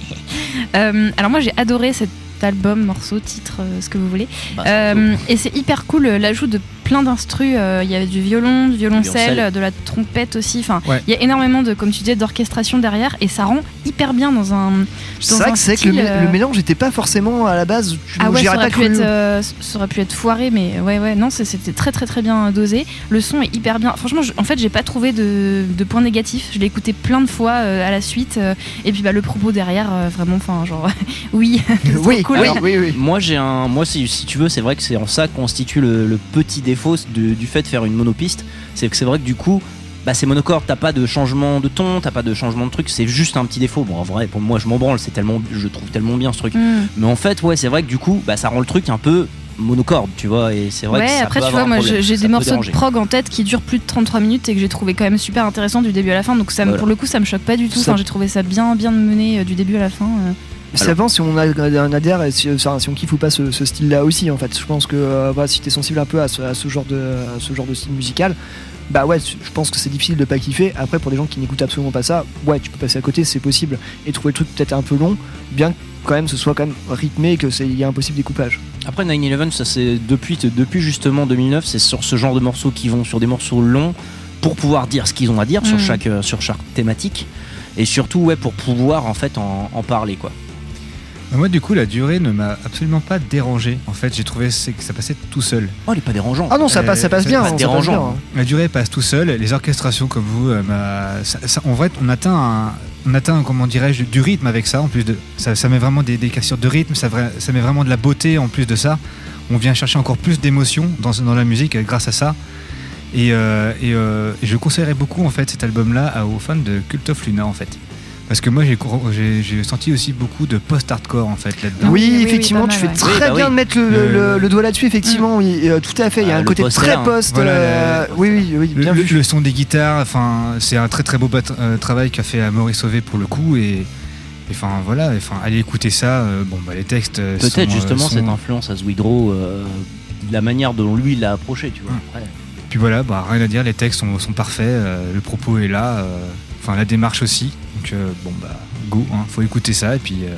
Euh, alors, moi, j'ai adoré cet album, morceau, titre, euh, ce que vous voulez. Bah, Euh, et c'est hyper cool l'ajout de plein d'instrus. euh, Il y avait du violon, du violoncelle, Violoncelle. de la trompette aussi. Enfin, il Ouais. y a énormément de, comme tu disais, d'orchestration derrière et ça rend hyper bien dans un. C'est vrai que c'est que le, euh, le mélange n'était pas forcément à la base. tu- Ah ouais, j'y ça aurais aurait, pas pu cru. être, euh, ça aurait pu être foiré, mais ouais, ouais, non, c'était très, très, très bien dosé. Le son est hyper bien. Franchement, je- en fait, j'ai pas trouvé de, de points négatifs. Je l'ai écouté plein de fois euh, à la suite. euh, et puis, bah, le propos derrière, euh, vraiment, enfin, genre, oui, Oui, cool. oui, Alors, oui, oui. Moi, j'ai un, moi, si, si tu veux, c'est vrai que c'est en ça que constitue le, le petit défaut de- du fait de faire une monopiste. C'est que c'est vrai que du coup, bah, c'est monocorde. T'as pas de changement de ton, t'as pas de changement de truc. C'est juste un petit défaut. Bon, en vrai, pour moi, je m'en branle. C'est tellement, je trouve tellement bien ce truc. Mm. Mais en fait, ouais, c'est vrai que du coup, bah, ça rend le truc un peu monocorde, tu vois. Et c'est vrai ouais, que ça après, peut tu avoir vois, moi, j'ai des morceaux déranger. de prog en tête qui durent plus de 33 minutes et que j'ai trouvé quand même super intéressant du début à la fin. Donc, ça, Voilà. pour le coup, ça me choque pas du tout. Ça- Enfin, j'ai trouvé ça bien, bien mené euh, du début à la fin. euh. Ça dépend si on a un adhère et si, enfin, si on kiffe ou pas ce, ce style-là aussi. En fait, je pense que euh, voilà, si t'es sensible un peu à ce, à ce genre de, à ce genre de style musical, bah ouais, je pense que c'est difficile de pas kiffer. Après, pour des gens qui n'écoutent absolument pas ça, ouais, tu peux passer à côté, c'est possible et trouver le truc peut-être un peu long, bien que quand même ce soit quand même rythmé et que c'est il y a un possible découpage. Après 9-11, ça c'est depuis, depuis justement 2009, c'est sur ce genre de morceaux qui vont sur des morceaux longs pour pouvoir dire ce qu'ils ont à dire sur, Mm. chaque, euh, sur chaque thématique et surtout ouais pour pouvoir en fait en, en parler quoi. Moi, du coup, la durée ne m'a absolument pas dérangé. En fait, j'ai trouvé que ça passait tout seul. Oh, il est pas dérangeant. Ah non, ça passe, ça passe bien, pas hein, passe dérangeant. bien, hein. La durée passe tout seul. Les orchestrations, comme vous, euh, m'a- ça- ça- en vrai, on atteint, un- on atteint, comment dirais-je, du rythme avec ça. En plus de, ça, ça met vraiment des, des cassures de rythme. Ça, met vraiment de la beauté en plus de ça. On vient chercher encore plus d'émotions dans, dans la musique euh, grâce à ça. Et, euh, et, euh, et je conseillerais beaucoup en fait cet album-là aux fans de Cult of Luna en fait. Parce que moi j'ai cour- j'ai j'ai senti aussi beaucoup de post-hardcore en fait là-dedans. Oui, effectivement, tu fais très Oui, bah bien oui. de mettre le, Le- le- le doigt là-dessus, effectivement, oui, euh, tout à fait. Il y a Ah, un côté post très hein. post. Voilà, euh, le- oui, oui, oui, Le, bien le- vu. le son des guitares, enfin, c'est un très très beau bat- euh, travail qu'a fait Maurice Sauvé pour le coup et enfin voilà, enfin allez écouter ça. euh, bon bah les textes. sont, Peut-être euh, justement sont- cette influence à Zwidro, euh, la manière dont lui il l'a approché, tu vois. Puis voilà, bah rien à dire, les textes sont, sont parfaits, euh, le propos est là, euh, enfin la démarche aussi. Donc euh, bon bah go, hein, faut écouter ça et puis euh,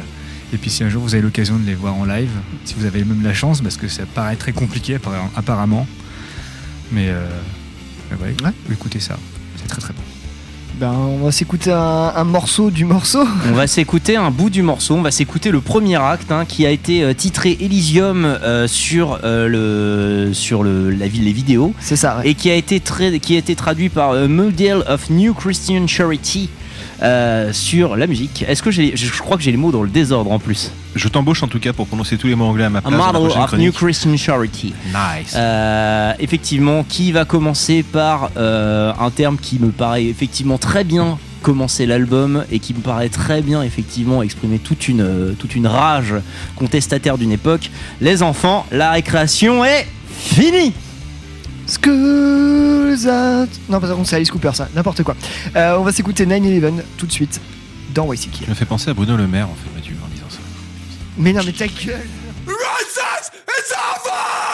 et puis si un jour vous avez l'occasion de les voir en live, si vous avez même la chance, parce que ça paraît très compliqué apparemment, mais, euh, mais ouais, écoutez ça, c'est très très bon. Ben, on va s'écouter un, un morceau du morceau. On va s'écouter un bout du morceau, on va s'écouter le premier acte hein, qui a été euh, titré Elysium euh, sur, euh, le, sur le, la ville les vidéos. C'est ça, Et qui a été, qui a été traduit par euh, Model of New Christian Charity euh, sur la musique. Est-ce que j'ai, je, crois que j'ai les mots dans le désordre en plus. Je t'embauche en tout cas pour prononcer tous les mots anglais à ma A place. Model of New. Christian Charity. Nice. Euh, effectivement, qui va commencer par euh, un terme qui me paraît effectivement très bien commencer l'album et qui me paraît très bien effectivement exprimer toute une, toute une rage contestataire d'une époque. Les enfants, la récréation est finie Schools out. Non, par contre, c'est Alice Cooper, ça, n'importe quoi. Euh, on va s'écouter 9-11 tout de suite dans YCK. Je me fais penser à Bruno Le Maire en fait, Mathieu, en disant ça. Mais non, mais ta gueule Your brother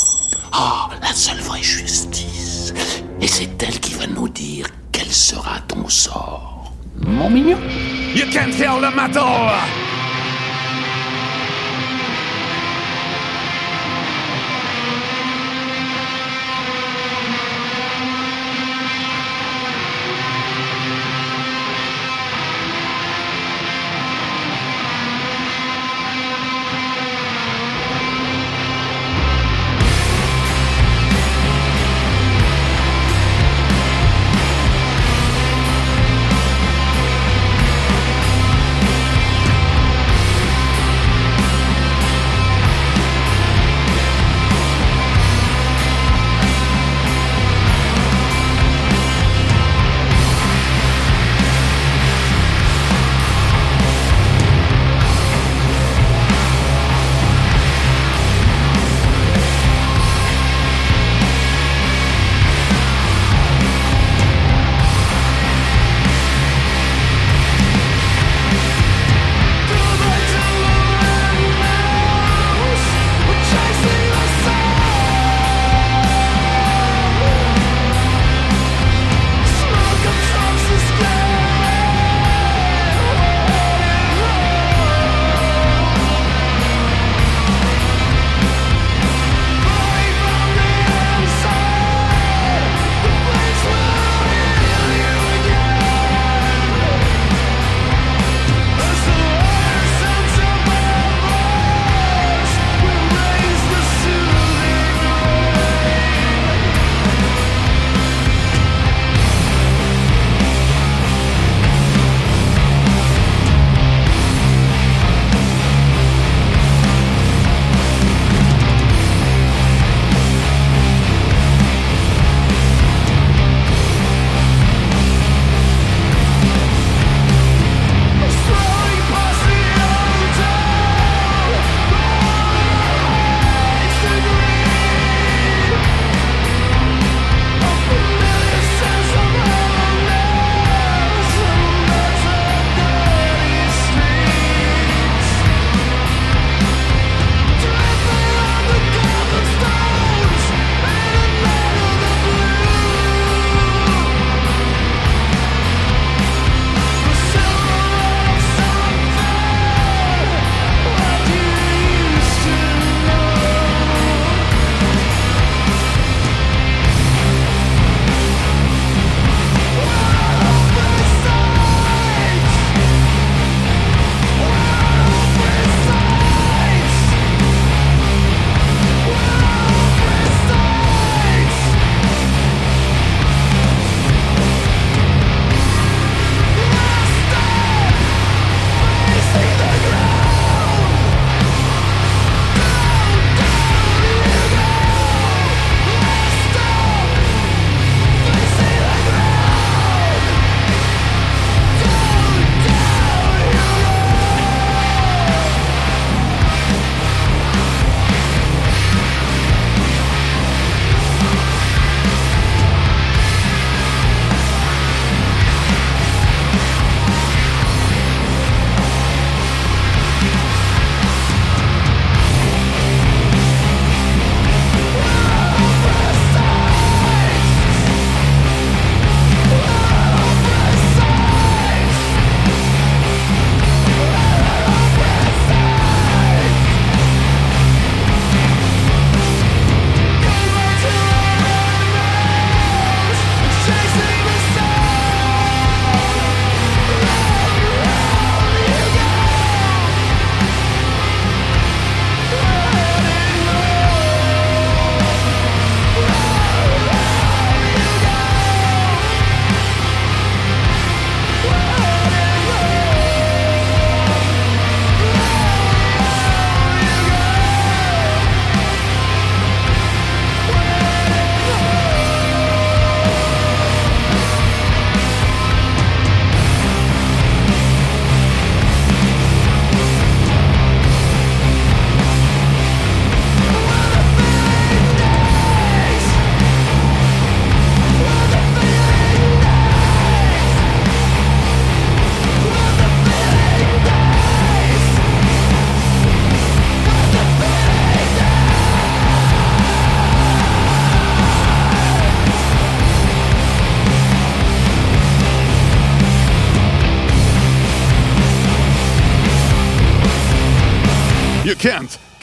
Ah, la seule vraie justice. Et c'est elle qui va nous dire quel sera ton sort. Mon mignon? You can't kill the metal.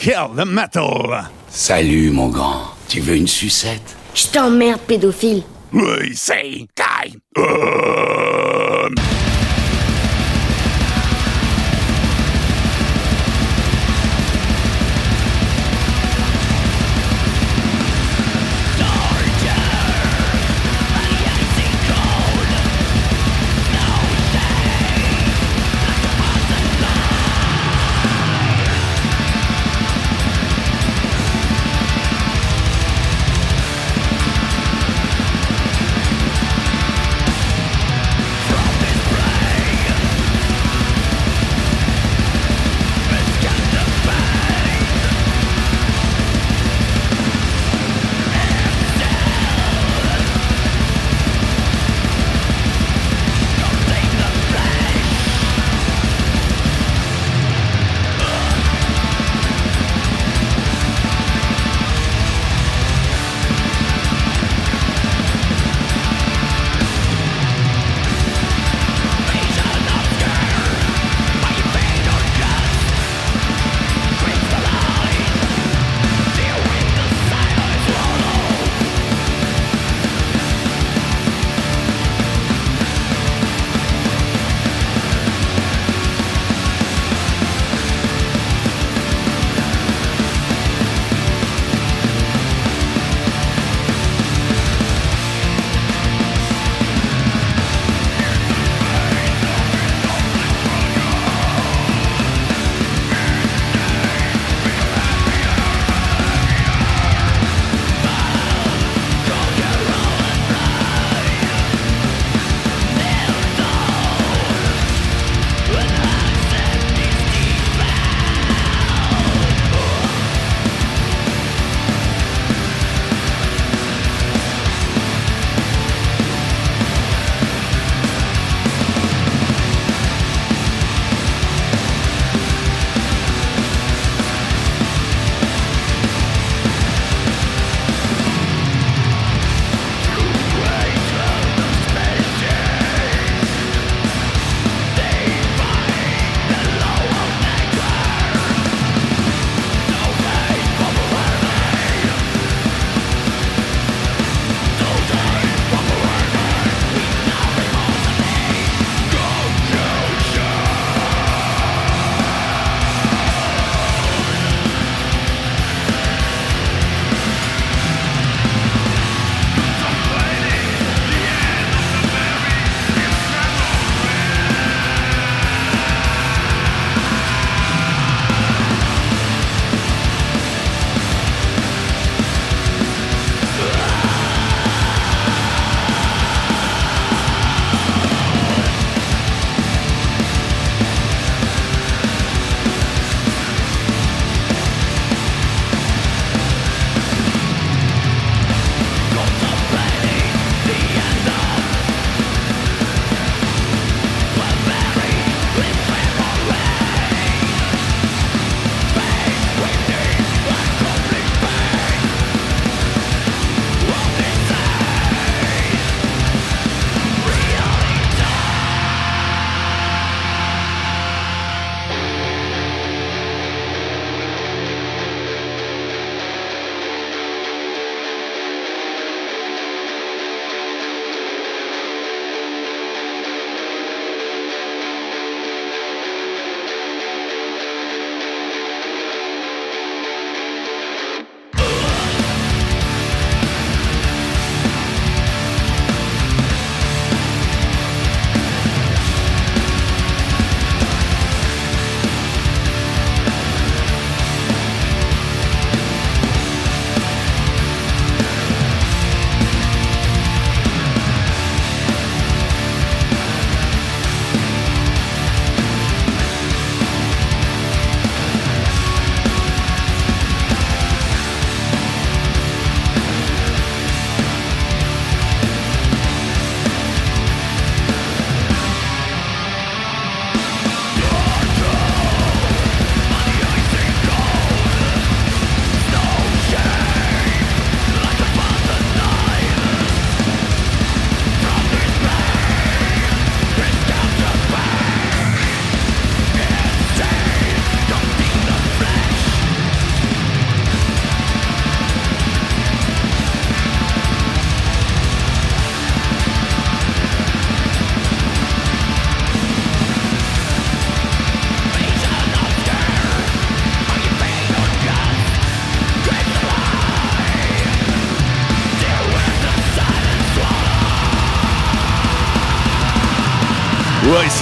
Kill the metal. Salut, mon grand. Tu veux une sucette? Je t'emmerde, pédophile. We say die. Um.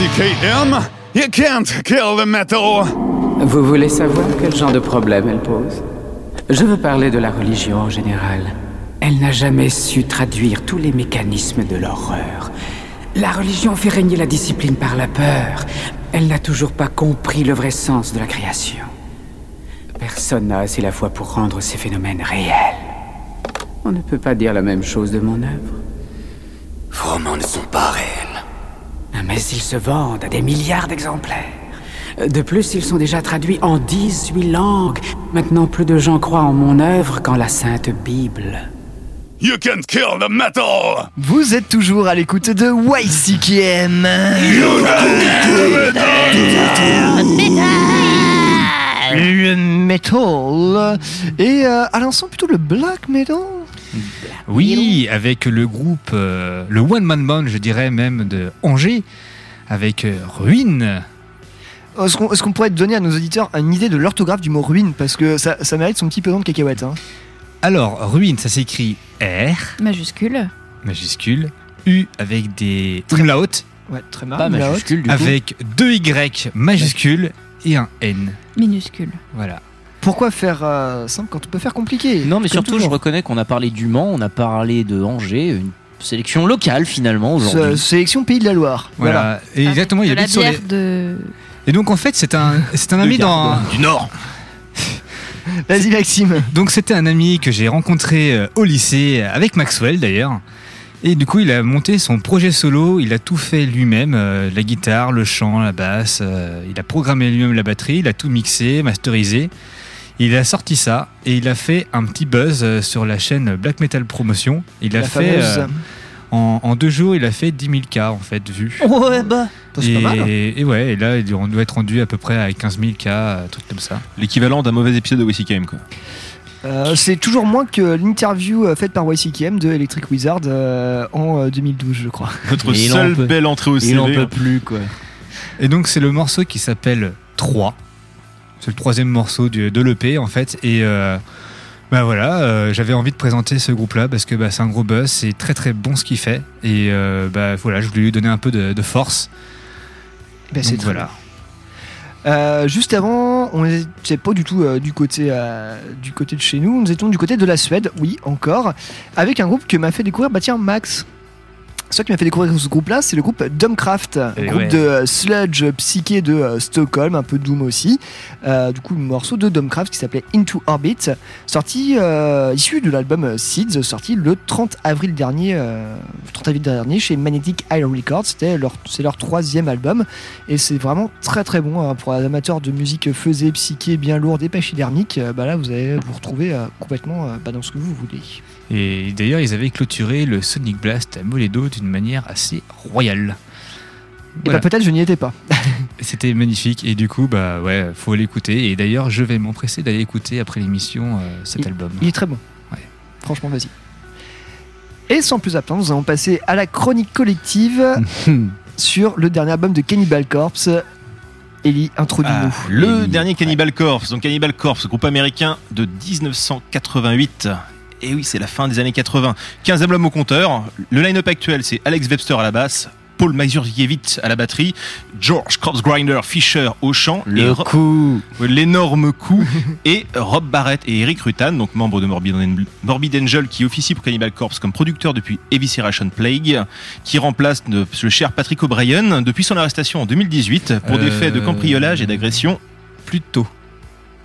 YCKM, you can't kill the metal. Vous voulez savoir quel genre de problème elle pose? Je veux parler de la religion en général. Elle n'a jamais su traduire tous les mécanismes de l'horreur. La religion fait régner la discipline par la peur. Elle n'a toujours pas compris le vrai sens de la création. Personne n'a assez la foi pour rendre ces phénomènes réels. On ne peut pas dire la même chose de mon œuvre. Vos romans ne sont pas réels. Mais ils se vendent à des milliards d'exemplaires. De plus, ils sont déjà traduits en 18 langues. Maintenant, plus de gens croient en mon œuvre qu'en la Sainte Bible. You can't kill the metal. Vous êtes toujours à l'écoute de YCKM. Le metal. Et euh, à l'instant, plutôt le black metal. Oui, avec le groupe, euh, le One Man Band, je dirais même de Angers, avec euh, Ruine. Est-ce qu'on pourrait donner à nos auditeurs une idée de l'orthographe du mot ruine? Parce que ça, ça mérite son petit pesant de cacahuète. Hein. Alors, Ruine, ça s'écrit R, Majuscule. majuscule, U avec des umlaut, Ouais, très mal. Pas majuscule du coup. avec deux Y majuscules et un N. Minuscule. Voilà. Pourquoi faire euh, simple quand on peut faire compliqué Non, mais surtout, je reconnais qu'on a parlé du Mans, on a parlé de Angers, une sélection locale finalement aujourd'hui. sélection Pays de la Loire. Voilà. Et exactement, il de la habite sur les. de. Et donc en fait, c'est un, c'est un De ami dans. Du Nord. Vas-y, Maxime. Donc c'était un ami que j'ai rencontré euh, au lycée avec Maxwell d'ailleurs. Et du coup, il a monté son projet solo. Il a tout fait lui-même euh, la guitare, le chant, la basse. euh, il a programmé lui-même la batterie. Il a tout mixé, masterisé. Il a sorti ça et il a fait un petit buzz euh, sur la chaîne Black Metal Promotion. Il a fait euh, en, en deux jours, il a fait 10 000 k en fait vus. Ouais, bah. C'est pas mal. Et, et ouais, et là, on doit être rendu à peu près à 15 000 k, un truc comme ça. L'équivalent d'un mauvais épisode de WCKM, quoi. Euh, c'est toujours moins que l'interview euh, faite par YCKM de Electric Wizard euh, en euh, 2012, je crois. Notre en seule peut- belle entrée au Il en CV. peut plus quoi. Et donc c'est le morceau qui s'appelle 3. C'est le troisième morceau du- de l'EP en fait. Et euh, bah voilà, euh, j'avais envie de présenter ce groupe-là parce que bah, c'est un gros buzz, c'est très très bon ce qu'il fait. Et euh, bah voilà, je voulais lui donner un peu de, de force. Ben, c'est voilà. Euh, juste avant, on n'était pas du tout du, côté, du côté de chez nous, nous étions du côté de la Suède, oui, encore, avec un groupe que m'a fait découvrir, bah tiens, Max. Ce qui m'a fait découvrir ce groupe-là, c'est le groupe Dumbcraft, un Et groupe ouais. de euh, sludge psyché de euh, Stockholm, un peu doom aussi. Euh, du coup, le morceau de Dumbcraft qui s'appelait Into Orbit, sorti euh, issu de l'album Seeds, sorti le 30 avril dernier, euh, 30 avril dernier chez Magnetic Eye Records. C'était leur, c'est leur troisième album et c'est vraiment très très bon hein, pour les amateurs de musique faisée, psyché, bien lourde et pachydermique. bah là, vous allez vous retrouver complètement bah, dans ce que vous voulez. Et d'ailleurs, ils avaient clôturé le Sonic Blast à Moledo d'une manière assez royale. Et Voilà. bah peut-être je n'y étais pas. C'était magnifique et du coup, bah ouais, faut l'écouter. Et d'ailleurs, je vais m'empresser d'aller écouter après l'émission euh, cet album. Il est très bon. Ouais. Franchement, vas-y. Et sans plus attendre, nous allons passer à la chronique collective sur le dernier album de Cannibal Corpse. Ellie, introduis-nous. Ah, le dernier Cannibal Corpse, donc Cannibal Corpse, groupe américain de 1988. Et oui, c'est la fin des années 80. 15 albums au compteur. Le line-up actuel, c'est Alex Webster à la basse, Paul Mazurkiewicz à la batterie, George Grinder Fisher au chant, Le coup. L'énorme coup, et Rob Barrett et Eric Rutan, donc membres de Morbid, Angel, qui officie pour Cannibal Corpse comme producteur depuis Evisceration Plague, qui remplace le cher Patrick O'Brien depuis son arrestation en 2018 pour des Euh, faits de cambriolage et d'agression. Plus tôt.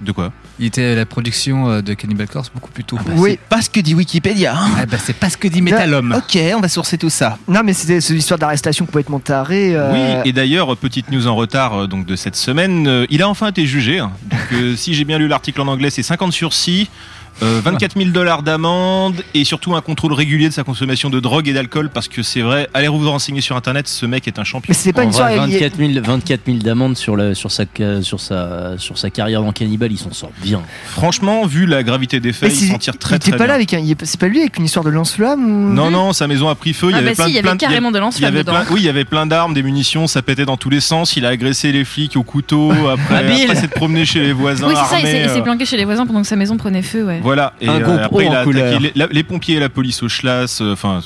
De quoi Il était à la production euh, de Cannibal Corpse beaucoup plus tôt. oui. C'est pas ce que dit Wikipédia. hein. Ah bah, c'est pas ce que dit Metalhomme. Ok, on va sourcer tout ça. Non, mais c'était c'est l'histoire d'arrestation complètement tarée. euh, Oui, et d'ailleurs, petite news en retard euh, donc de cette semaine, euh, il a enfin été jugé. hein. Donc, euh, si j'ai bien lu l'article en anglais, c'est 50 sursis, euh, 24 000 dollars d'amende et surtout un contrôle régulier de sa consommation de drogue et d'alcool parce que c'est vrai, allez vous renseigner sur internet, ce mec est un champion. Mais c'était pas En une vrai, soirée. 24 000, 24 000 d'amende sur, la- sur, sa, sur, sa, sur sa carrière dans Cannibal, il s'en sort bien. Franchement, vu la gravité des faits, il c'est- s'en tire très il très était pas bien. là avec un. C'est pas lui avec une histoire de lance-flamme ou... Non, non, sa maison a pris feu. Il y Ah avait bah plein si, il y plein avait carrément de il y lance-flamme Oui, il y avait plein d'armes, des munitions, ça pétait dans tous les sens. Il a agressé les flics au couteau. Après, après s'est promené chez les voisins. Oui, c'est ça, il s'est- euh, planqué chez les voisins pendant que sa maison prenait feu, ouais. Voilà, et Un euh, après il a attaqué les, la- les pompiers et la police au Schlass, euh, enfin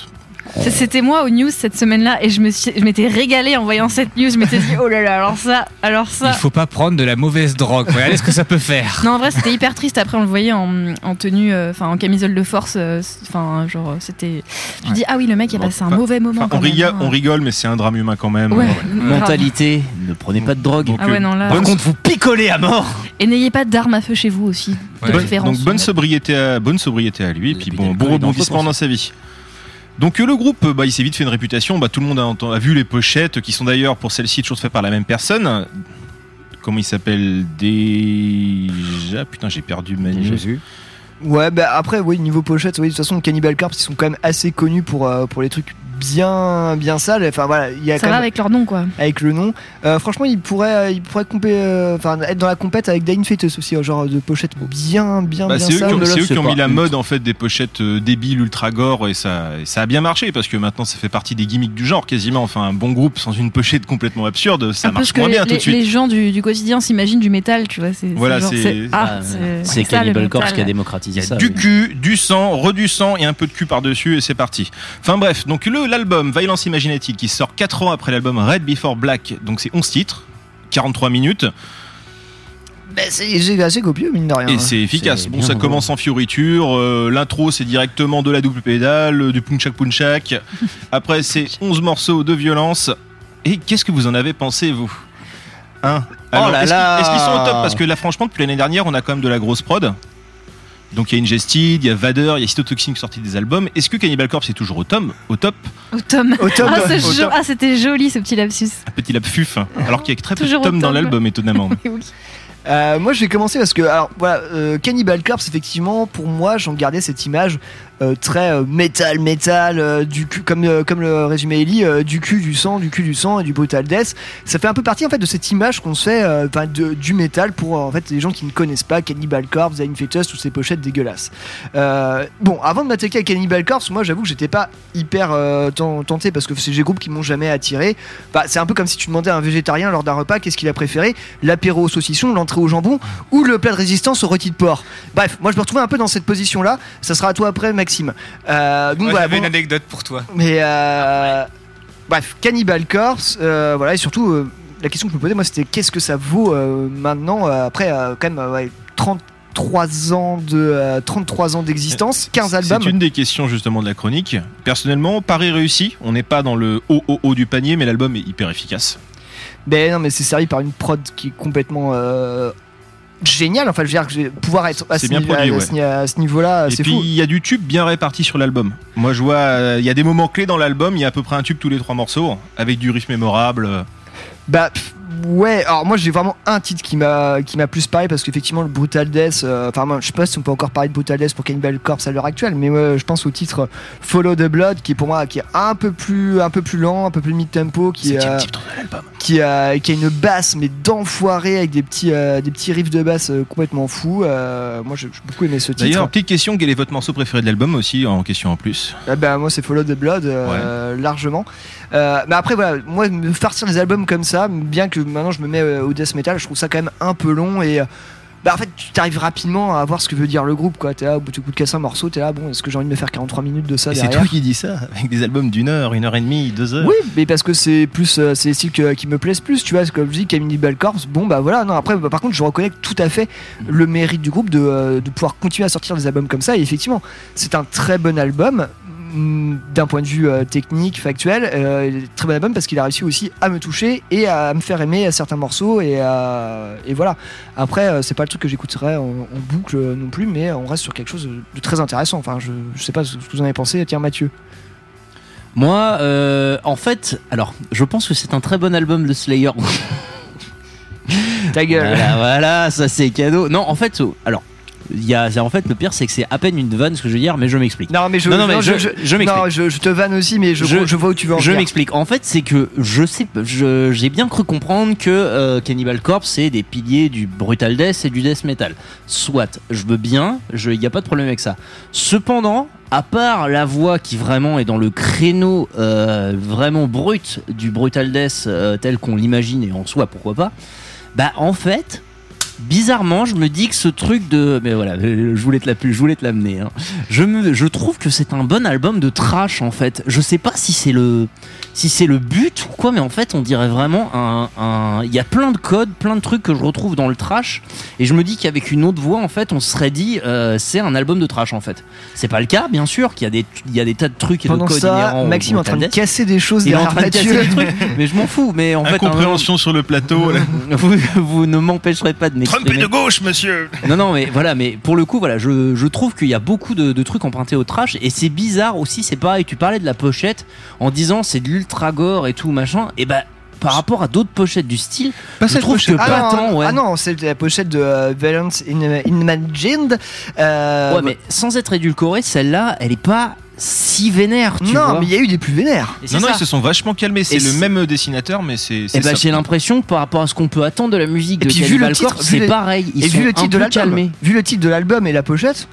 C'était moi aux news cette semaine-là et je me suis, je m'étais régalée en voyant cette news. Je m'étais dit, oh là là, alors ça, alors ça. Il faut pas prendre de la mauvaise drogue. Regardez ce que ça peut faire. Non, en vrai, c'était hyper triste. Après, on le voyait en, en tenue, euh, enfin, en camisole de force. euh, Enfin, genre, c'était. Tu dis, ah oui, le mec, il a passé un mauvais moment. Enfin, quand on, même, rigole, hein. on rigole, mais c'est un drame humain quand même. Ouais. Mentalité, ne prenez pas de drogue. Ah ouais, non, là- Par contre, vous picolez à mort. Et n'ayez pas d'armes à feu chez vous aussi. De Bonne- préférence. donc bonne sobriété, à, bonne sobriété à lui, et puis bon, bon rebondissement dans sa vie. Donc euh, le groupe, euh, bah, il s'est vite fait une réputation. Bah, tout le monde a, vu les pochettes, qui sont d'ailleurs pour celle-ci toujours faites par la même personne. Comment il s'appelle déjà? Putain, j'ai perdu ma news. Ouais, bah après, oui, niveau pochette, oui, de toute façon, Cannibal Corpse, ils sont quand même assez connus pour, euh, pour les trucs bien, bien sales. Enfin voilà, il y a Ça quand va même- avec leur nom, quoi. avec le nom. Euh, franchement, il pourrait, il pourrait compé- euh, enfin, être dans la compète avec Dying Fetus aussi, un genre de pochette bien, bien, Bah, bien c'est eux qui ont, sale. c'est eux qui ont mis la mode en fait des pochettes euh, débiles ultra gore et ça, et ça a bien marché parce que maintenant ça fait partie des gimmicks du genre quasiment. Enfin un bon groupe sans une pochette complètement absurde, ça un peu marche moins les, bien tout de les- suite. les gens du, du quotidien s'imaginent du métal, tu vois. C'est, Voilà, genre, c'est- ah, Ah, c'est, c'est Cannibal Corpse qui a démocratisé ça. du cul, du sang, re du sang et un peu de cul par-dessus et c'est parti. Enfin bref, donc le l'album Violence Imaginative qui sort 4 ans après l'album Red Before Black, donc c'est 11 titres, 43 minutes Bah, c'est assez copieux, mine de rien. et c'est efficace. Bon, ça commence en fioriture, euh, l'intro c'est directement de la double pédale, euh, du punchak punchak. Après c'est 11 morceaux de violence. Et qu'est-ce que vous en avez pensé vous? Hein? Alors, Oh qu'ils- Est-ce qu'ils sont au top? Parce que là franchement depuis l'année dernière on a quand même de la grosse prod. Donc il y a Ingested, il y a Vader, il y a Cytotoxin qui sont sortis des albums. Est-ce que Cannibal Corpse est toujours au top Au top Au tome. Au tome. Ah, jo- tome. ah, c'était joli ce petit lapsus. Un petit lap fuf. Alors qu'il y a très peu de Toujours au tomes dans tome. l'album étonnamment. Oui, oui. Euh, moi, je vais commencer parce que, alors, voilà, euh, Cannibal Corpse, effectivement, pour moi, j'en gardais cette image très euh, métal, métal, euh, du cul, comme, euh, comme le résumé Ellie, euh, du cul, du sang, du cul, du sang et du brutal death. Ça fait un peu partie, en fait, de cette image qu'on se fait, euh, du métal pour, euh, en fait, les gens qui ne connaissent pas Cannibal Corpse, Dying Fetus, toutes ces pochettes dégueulasses. Euh, bon, avant de m'attaquer à Cannibal Corpse, moi, j'avoue que j'étais pas hyper euh, ten- tenté parce que c'est des groupes qui m'ont jamais attiré. Bah, c'est un peu comme si tu demandais à un végétarien lors d'un repas qu'est-ce qu'il a préféré, l'apéro au saucisson, l'entrée au jambon ou le plat de résistance au rôti de porc. Bref, moi je me retrouvais un peu dans cette position-là. Ça sera à toi après, Maxime. Euh, donc Moi, voilà, j'avais bon, une anecdote pour toi. mais euh, bref, Cannibal Corpse, euh, voilà, et surtout euh, la question que je me posais, moi, c'était qu'est-ce que ça vaut euh, maintenant euh, après euh, quand même euh, ouais, 33 ans de euh, 33 ans d'existence, 15 albums. C'est une des questions justement de la chronique. Personnellement, pari réussi. On n'est pas dans le haut haut haut du panier, mais l'album est hyper efficace. Ben non, mais c'est servi par une prod qui est complètement euh, géniale. Enfin, je veux dire pouvoir être à C'est ce, bien produit, à ouais. ce ni- à ce niveau-là, Et c'est puis fou. il y a du tube bien réparti sur l'album. Moi je vois, euh, il y a des moments clés dans l'album. Il y a à peu près un tube tous les trois morceaux, avec du riff mémorable. Bah pff, ouais, alors moi j'ai vraiment un titre qui m'a qui m'a plus parlé parce qu'effectivement le Brutal Death, euh, enfin moi, je sais pas si on peut encore parler de Brutal Death pour Cannibal Corpse à l'heure actuelle, mais ouais, je pense au titre Follow the Blood qui est pour moi qui est un peu plus un peu plus lent, un peu plus mid tempo, qui euh, qui a qui a une basse mais d'enfoiré avec des petits euh, des petits riffs de basse euh, complètement fous. Euh, moi j'ai beaucoup aimé ce titre. D'ailleurs, petite question, quel est votre morceau préféré de l'album aussi en question en plus? Ah bah, moi c'est Follow the Blood euh, largement. Euh, mais après voilà, moi me farcir des albums comme ça, bien que maintenant je me mets euh, au death metal, je trouve ça quand même un peu long et euh, bah en fait tu t'arrives rapidement à voir ce que veut dire le groupe quoi. T'es là au bout du coup de casser un morceau, t'es là bon est-ce que j'ai envie de me faire 43 minutes de ça Et c'est toi qui dis ça, avec des albums d'une heure, une heure et demie, deux heures. oui, mais parce que c'est plus, euh, c'est les styles que- qui me plaisent plus, tu vois. Comme je dis, Cannibal Corpse, bon bah voilà. Non, après, bah, par contre, je reconnais tout à fait le mérite du groupe de, euh, de pouvoir continuer à sortir des albums comme ça. Et effectivement, c'est un très bon album d'un point de vue euh, technique, factuel. euh, très bon album parce qu'il a réussi aussi à me toucher et à me faire aimer certains morceaux. Et, euh, et voilà. Après, euh, c'est pas le truc que j'écouterais en, en boucle non plus, mais on reste sur quelque chose de très intéressant. Enfin, je, je sais pas ce que vous en avez pensé. Tiens, Mathieu. Moi, euh, en fait, alors, je pense que c'est un très bon album de Slayer. Ta gueule. Voilà, voilà, ça c'est cadeau. Non, en fait, alors, il y a, en fait, le pire, c'est que c'est à peine une vanne ce que je veux dire, mais je m'explique. Non, mais je, non, non, mais non, je, je, je m'explique. non, je, je te vanne aussi, mais je, je, vois où tu veux en Je m'explique. En fait, c'est que je sais, j'ai bien cru comprendre que euh, Cannibal Corpse c'est des piliers du brutal death et du death metal. Soit, je veux bien, il n'y a pas de problème avec ça. Cependant, à part la voix qui vraiment est dans le créneau euh, vraiment brut du brutal death euh, tel qu'on l'imagine et en soi, pourquoi pas. Bah en fait, bizarrement, je me dis que ce truc de, mais voilà, je voulais te la, je voulais te l'amener. hein. Je me, je trouve que c'est un bon album de trash en fait. Je sais pas si c'est le, si c'est le but ou quoi, mais en fait, on dirait vraiment un, un- il y a plein de codes, plein de trucs que je retrouve dans le trash, et je me dis qu'avec une autre voix, en fait, on se serait dit, euh, c'est un album de trash en fait. C'est pas le cas, bien sûr, qu'il y a des, il y a des tas de trucs et Pendant de codes ça, inhérents au Maxime est en train de casser des choses Il est en derrière train de casser des trucs, mais je m'en fous. Mais en fait, un Incompréhension sur le plateau. là. vous, vous ne m'empêcherez pas de Trompé m'exprimer. de gauche, monsieur Non, non, mais voilà, mais pour le coup, voilà, je, je trouve qu'il y a beaucoup de, de trucs empruntés au trash et c'est bizarre aussi. C'est pareil, tu parlais de la pochette en disant c'est de l'ultra gore et tout machin. Et bah, par rapport à d'autres pochettes du style, Pas je trouve que pas ah, tant, non, ouais. ah non, c'est la pochette de euh, Violence in- Imagined. Euh, Ouais, mais sans être édulcorée, celle-là, elle est pas si vénère, tu non, vois. mais il y a eu des plus vénères. Non, non, ça. ils se sont vachement calmés. C'est le même dessinateur, mais c'est. Et bah, ça. j'ai l'impression que par rapport à ce qu'on peut attendre de la musique Et de puis vu le titre, c'est les- pareil. Ils et sont vu le un titre de l'album, calmés. vu le titre de l'album et la pochette,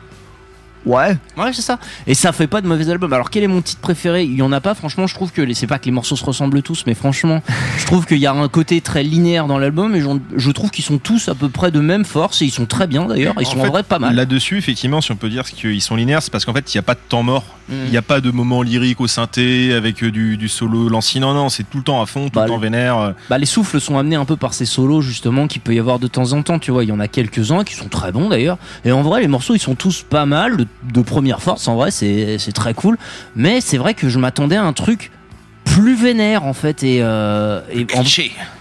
ouais. Ouais, c'est ça. Et ça fait pas de mauvais album. Alors, quel est mon titre préféré? Il y en a pas. Franchement, je trouve que les- c'est pas que les morceaux se ressemblent tous, mais franchement, je trouve qu'il y a un côté très linéaire dans l'album et je trouve qu'ils sont tous à peu près de même force et ils sont très bien d'ailleurs. Ils sont en vrai pas mal. Là-dessus, effectivement, si on peut dire qu'ils sont linéaires, c'est parce qu'en fait, il n'y a pas de temps mort. Mm. Il n'y a pas de moment lyrique au synthé avec euh, du, du solo lanci. Non, non, c'est tout le temps à fond, tout Bah, le temps vénère. euh. Bah, les souffles sont amenés un peu par ces solos justement qu'il peut y avoir de temps en temps. Tu vois, il y en a quelques-uns qui sont très bons d'ailleurs. Et en vrai, les morceaux ils sont tous pas mal de, de première force. En vrai, c'est c'est très cool. Mais c'est vrai que je m'attendais à un truc plus vénère en fait et, euh, et en-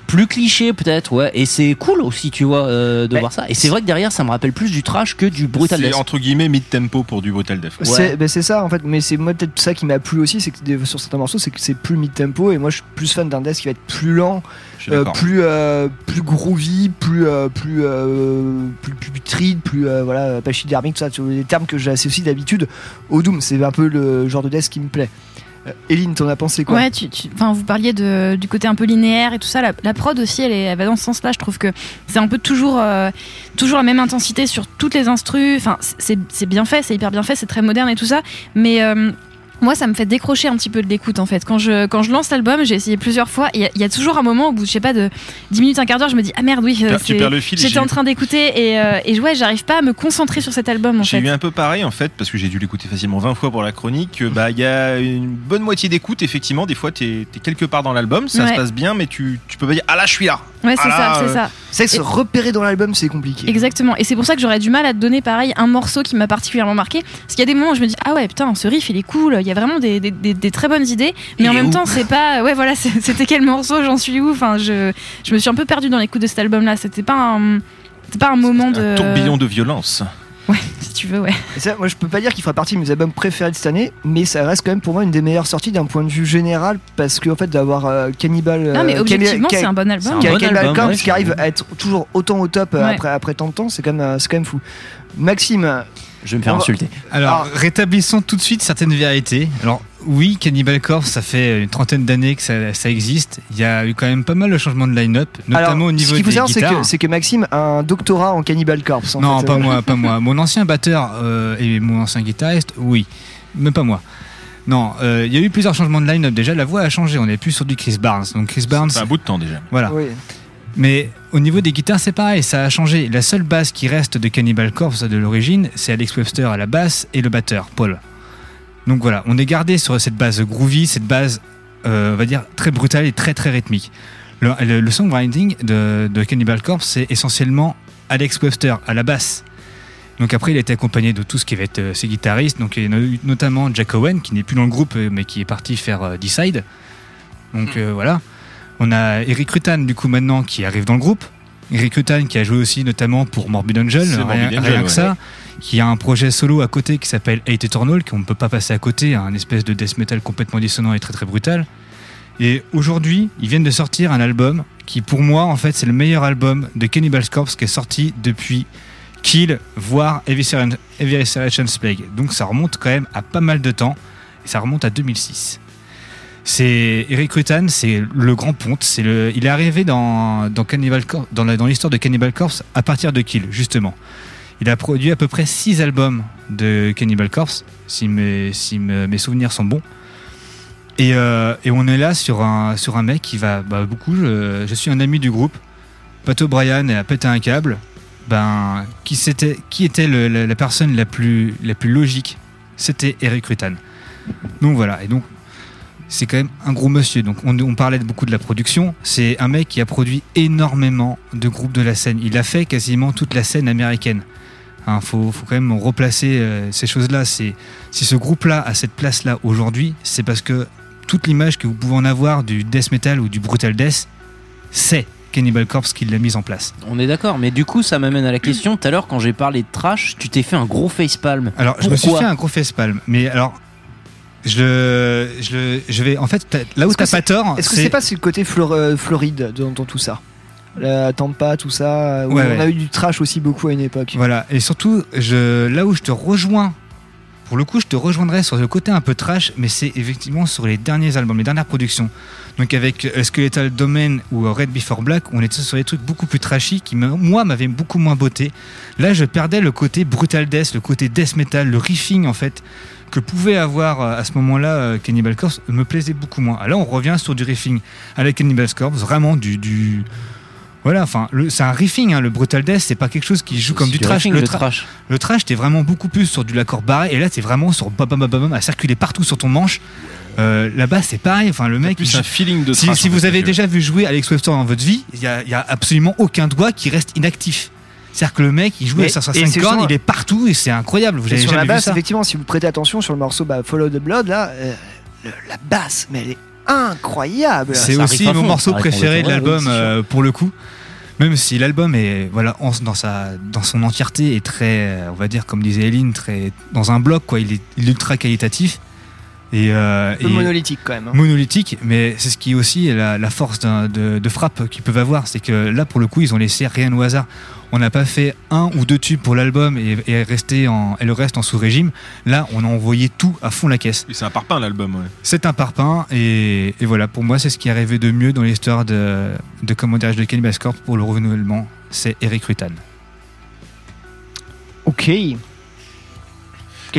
plus cliché peut-être ouais. Et c'est cool aussi tu vois euh, de Mais voir ça. Et c'est vrai que derrière ça me rappelle plus du trash que du brutal C'est death. entre guillemets mid-tempo pour du Brutal Death. C'est ben, c'est ça en fait, mais c'est moi peut-être ça qui m'a plu aussi, c'est que des- sur certains morceaux, c'est que c'est plus mid-tempo. Et moi je suis plus fan d'un death qui va être plus lent, euh, plus euh, plus groovy, plus euh, plus, euh, plus putride, plus euh, voilà pachydermique, tout ça, les termes que j'associe d'habitude au Doom. C'est un peu le genre de death qui me plaît. Euh, Eline, t'en as pensé quoi Ouais, tu, tu- vous parliez du côté un peu linéaire et tout ça. La, prod aussi, elle, est, elle va dans ce sens-là. Je trouve que c'est un peu toujours, euh, toujours la même intensité sur toutes les instrus. Enfin, c'est c'est bien fait, c'est hyper bien fait, c'est très moderne et tout ça. Mais euh, moi, ça me fait décrocher un petit peu de l'écoute en fait. Quand je, quand je lance l'album, j'ai essayé plusieurs fois. Il y, a- il y a toujours un moment au bout, je sais pas, de 10 minutes, un quart d'heure, je me dis Ah merde, oui, Tu euh, j'étais en train d'écouter et, euh, et ouais, j'arrive pas à me concentrer sur cet album en J'ai fait. eu un peu pareil en fait, parce que j'ai dû l'écouter facilement 20 fois pour la chronique. que, Bah, il y a une bonne moitié d'écoute, effectivement. Des fois, t'es es quelque part dans l'album, ça Ouais. se passe bien, mais tu, tu peux pas dire Ah là, je suis là Ouais, c'est Ah ça, c'est euh, ça. C'est que se repérer dans l'album, c'est compliqué. Exactement. Et c'est pour ça que j'aurais du mal à te donner pareil un morceau qui m'a particulièrement marqué. Parce qu'il y a des moments où je me dis ah ouais putain ce riff il est cool. Il y a vraiment des, des, des- des très bonnes idées. Mais Il en même où temps c'est pas ouais voilà c'était quel morceau j'en suis où. Enfin je je me suis un peu perdue dans l'écoute de cet album là. C'était pas un pas un moment de Un tourbillon de violence. Ouais si tu veux ouais. Et ça, moi, je peux pas dire qu'il fera partie de mes albums préférés de cette année, mais ça reste quand même pour moi une des meilleures sorties d'un point de vue général, parce qu'en fait, d'avoir euh, Cannibal. Non mais euh, objectivement Canni- c'est un bon album. Ca- bon Cannibal album, Corpse ouais, qui arrive à être toujours autant au top euh, Ouais. après, après tant de temps, c'est quand, même, euh, c'est quand même fou. Maxime, je vais me faire va- insulter Alors, rétablissons tout de suite certaines vérités. Alors, oui, Cannibal Corpse, ça fait une trentaine d'années que ça, ça existe. Il y a eu quand même pas mal de changements de line-up, notamment Alors, au niveau ce qu'il faut des savoir, c'est guitares. que, c'est que Maxime a un doctorat en Cannibal Corpse. en non, fait. pas moi, pas moi. Mon ancien batteur euh, et mon ancien guitariste, oui, mais pas moi. Non, euh, il y a eu plusieurs changements de line-up. Déjà, la voix a changé. On n'est plus sur du Chris Barnes. Donc Chris Barnes, C'est un bout de temps déjà. voilà. Oui. Mais au niveau des guitares, c'est pareil, ça a changé. La seule basse qui reste de Cannibal Corpse de l'origine, c'est Alex Webster à la basse et le batteur, Paul. Donc voilà, on est gardé sur cette base groovy, cette base, euh, on va dire, très brutale et très très rythmique. Le, le- le songwriting de, de Cannibal Corpse, c'est essentiellement Alex Webster à la basse. Donc après, il a été accompagné de tout ce qui va être euh, ses guitaristes. Donc il y a eu notamment Jack Owen, qui n'est plus dans le groupe, euh, mais qui est parti faire Decide. Donc euh, voilà. On a Eric Rutan, du coup, maintenant, qui arrive dans le groupe. Eric Rutan, qui a joué aussi notamment pour Morbid Angel, rien, Morbid rien Angel, que ouais. ça. Qui a un projet solo à côté qui s'appelle Hate Eternal, qu'on ne peut pas passer à côté, un espèce de death metal complètement dissonant et très très brutal. Et aujourd'hui, ils viennent de sortir un album qui, pour moi, en fait, c'est le meilleur album de Cannibal Corpse qui est sorti depuis Kill, voire Evisceration's Plague. Donc ça remonte quand même à pas mal de temps, et ça remonte à 2006. C'est Eric Rutan, c'est le grand ponte. C'est le, il est arrivé dans, dans l'histoire de Cannibal Corpse à partir de Kill, justement. Il a produit à peu près 6 albums de Cannibal Corpse, si mes, souvenirs sont bons. Et, euh, et on est là sur un, sur un mec qui va bah, beaucoup. Je, suis un ami du groupe. Pat O'Brien a pété un câble. ben, qui, c'était, qui était le- la, la personne la plus, la plus logique C'était Eric Rutan. Donc voilà, et donc c'est quand même un gros monsieur. Donc on, on parlait beaucoup de la production. C'est un mec qui a produit énormément de groupes de la scène. Il a fait quasiment toute la scène américaine. Il faut, faut quand même replacer euh, ces choses-là. Si ce groupe-là a cette place-là aujourd'hui, c'est parce que toute l'image que vous pouvez en avoir du death metal ou du brutal death, c'est Cannibal Corpse qui l'a mise en place. On est d'accord, mais du coup, ça m'amène à la question. Tout à l'heure, quand j'ai parlé de trash, tu t'es fait un gros facepalm. Alors, je me suis fait un gros facepalm, mais alors. Je, je, je vais. En fait, là où t'as pas tort. Est-ce que c'est pas le côté Flor- euh, Floride dans, dans tout ça? La Tampa, tout ça, où Ouais, on a ouais. eu du trash aussi beaucoup à une époque. Voilà, et surtout, je, là où je te rejoins, pour le coup, je te rejoindrai sur le côté un peu trash, mais c'est effectivement sur les derniers albums, les dernières productions. Donc avec euh, Skeletal Domain ou euh, Red Before Black, on était sur des trucs beaucoup plus trashy qui, moi, m'avaient beaucoup moins beauté. Là, je perdais le côté brutal death, le côté death metal, le riffing, en fait, que pouvait avoir euh, à ce moment-là euh, Cannibal Corpse, me plaisait beaucoup moins. Ah, Là, on revient sur du riffing avec Cannibal Corpse, vraiment du... du voilà, enfin, c'est un riffing, hein, le Brutal Death, c'est pas quelque chose qui joue comme c'est du du trash. riffing, Le, le tra- trash. le trash, t'es vraiment beaucoup plus sur du l'accord barré, et là, t'es vraiment sur bam bam bam à circuler partout sur ton manche. Euh, Là-bas, c'est pareil. Enfin, le mec. plus un feeling de Si, trash, si vous avez déjà vu jouer Alex Webster dans votre vie, il y y a absolument aucun doigt qui reste inactif. C'est-à-dire que le mec, il joue à sa et 5 c'est cornes, justement- il est partout et c'est incroyable. Vous Et avez sur la vu basse, ça effectivement, si vous prêtez attention sur le morceau bah, Follow the Blood, là, euh, le- la basse, mais elle est incroyable. C'est aussi mon fond. morceau préféré de l'album euh, pour le coup. Même si l'album est voilà en- dans sa dans son entièreté est très euh, on va dire comme disait Eline très dans un bloc quoi il est, il est ultra qualitatif et, euh, Un peu et- monolithique quand même. hein. monolithique mais c'est ce qui est aussi la, la force de, de frappe qu'ils peuvent avoir c'est que là pour le coup ils ont laissé rien au hasard on n'a pas fait un ou deux tubes pour l'album et, et resté en et le reste en sous régime là on a envoyé tout à fond la caisse C'est un parpaing l'album, ouais. c'est un parpaing et, et voilà, pour moi, c'est ce qui est arrivé de mieux dans l'histoire de, de de Cannibal Corpse pour le renouvellement. C'est Eric Rutan. Ok.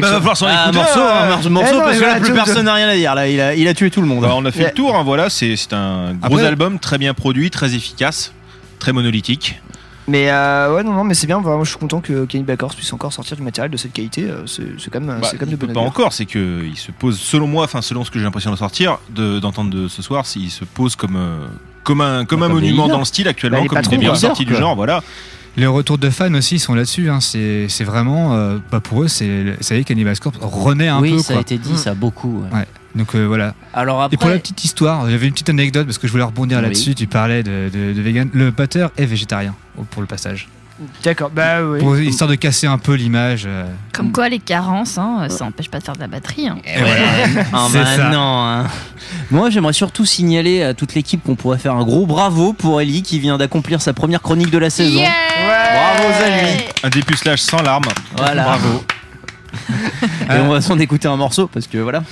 Bah, va falloir s'en Ah, écouter, morceau, hein. un morceau, morceau, Eh non, parce mais que là, voilà, plus personne n'a rien à dire. Là, il a, il a tué tout le monde. Bah, on a fait le tour, hein, voilà, c'est c'est un gros Après- album très bien produit, très efficace, très monolithique. Mais euh, ouais, non, non, mais c'est bien. Vraiment, je suis content que Cannibal Corpse puisse encore sortir du matériel de cette qualité. euh, C'est c'est quand même, Bah, c'est quand même il de peut bonne pas augure. encore, c'est que il se pose, selon moi, enfin selon ce que j'ai l'impression de sortir, de- d'entendre de, ce soir, il se pose comme euh, comme un comme Bah, un comme des monument leaders. dans le style actuellement, Bah, les comme une patrons, des meilleures quoi. sorties du Quoi. genre, voilà. Les retours de fans aussi sont là-dessus. hein. C'est c'est vraiment, euh, bah, pour eux, c'est ça y est, Cannibal Corpse renaît un oui, peu. ça quoi. a été dit, ça beaucoup. ouais. Ouais. Donc euh, voilà. Alors Et pour la après, petite histoire, j'avais une petite anecdote parce que je voulais rebondir Oui. là-dessus. Tu parlais de, de, de vegan. Le batteur est végétarien pour le passage. D'accord, bah oui. Pour, histoire de casser un peu l'image. euh, Comme quoi, les carences, hein, ça empêche pas de faire de la batterie. hein. Eh ouais. Ah, C'est ça. hein. Moi, j'aimerais surtout signaler à toute l'équipe qu'on pourrait faire un gros bravo pour Ellie qui vient d'accomplir sa première chronique de la saison. Yeah Bravo à lui. Un dépucelage sans larmes. Voilà. Bravo. Et on va s'en écouter un morceau parce que voilà.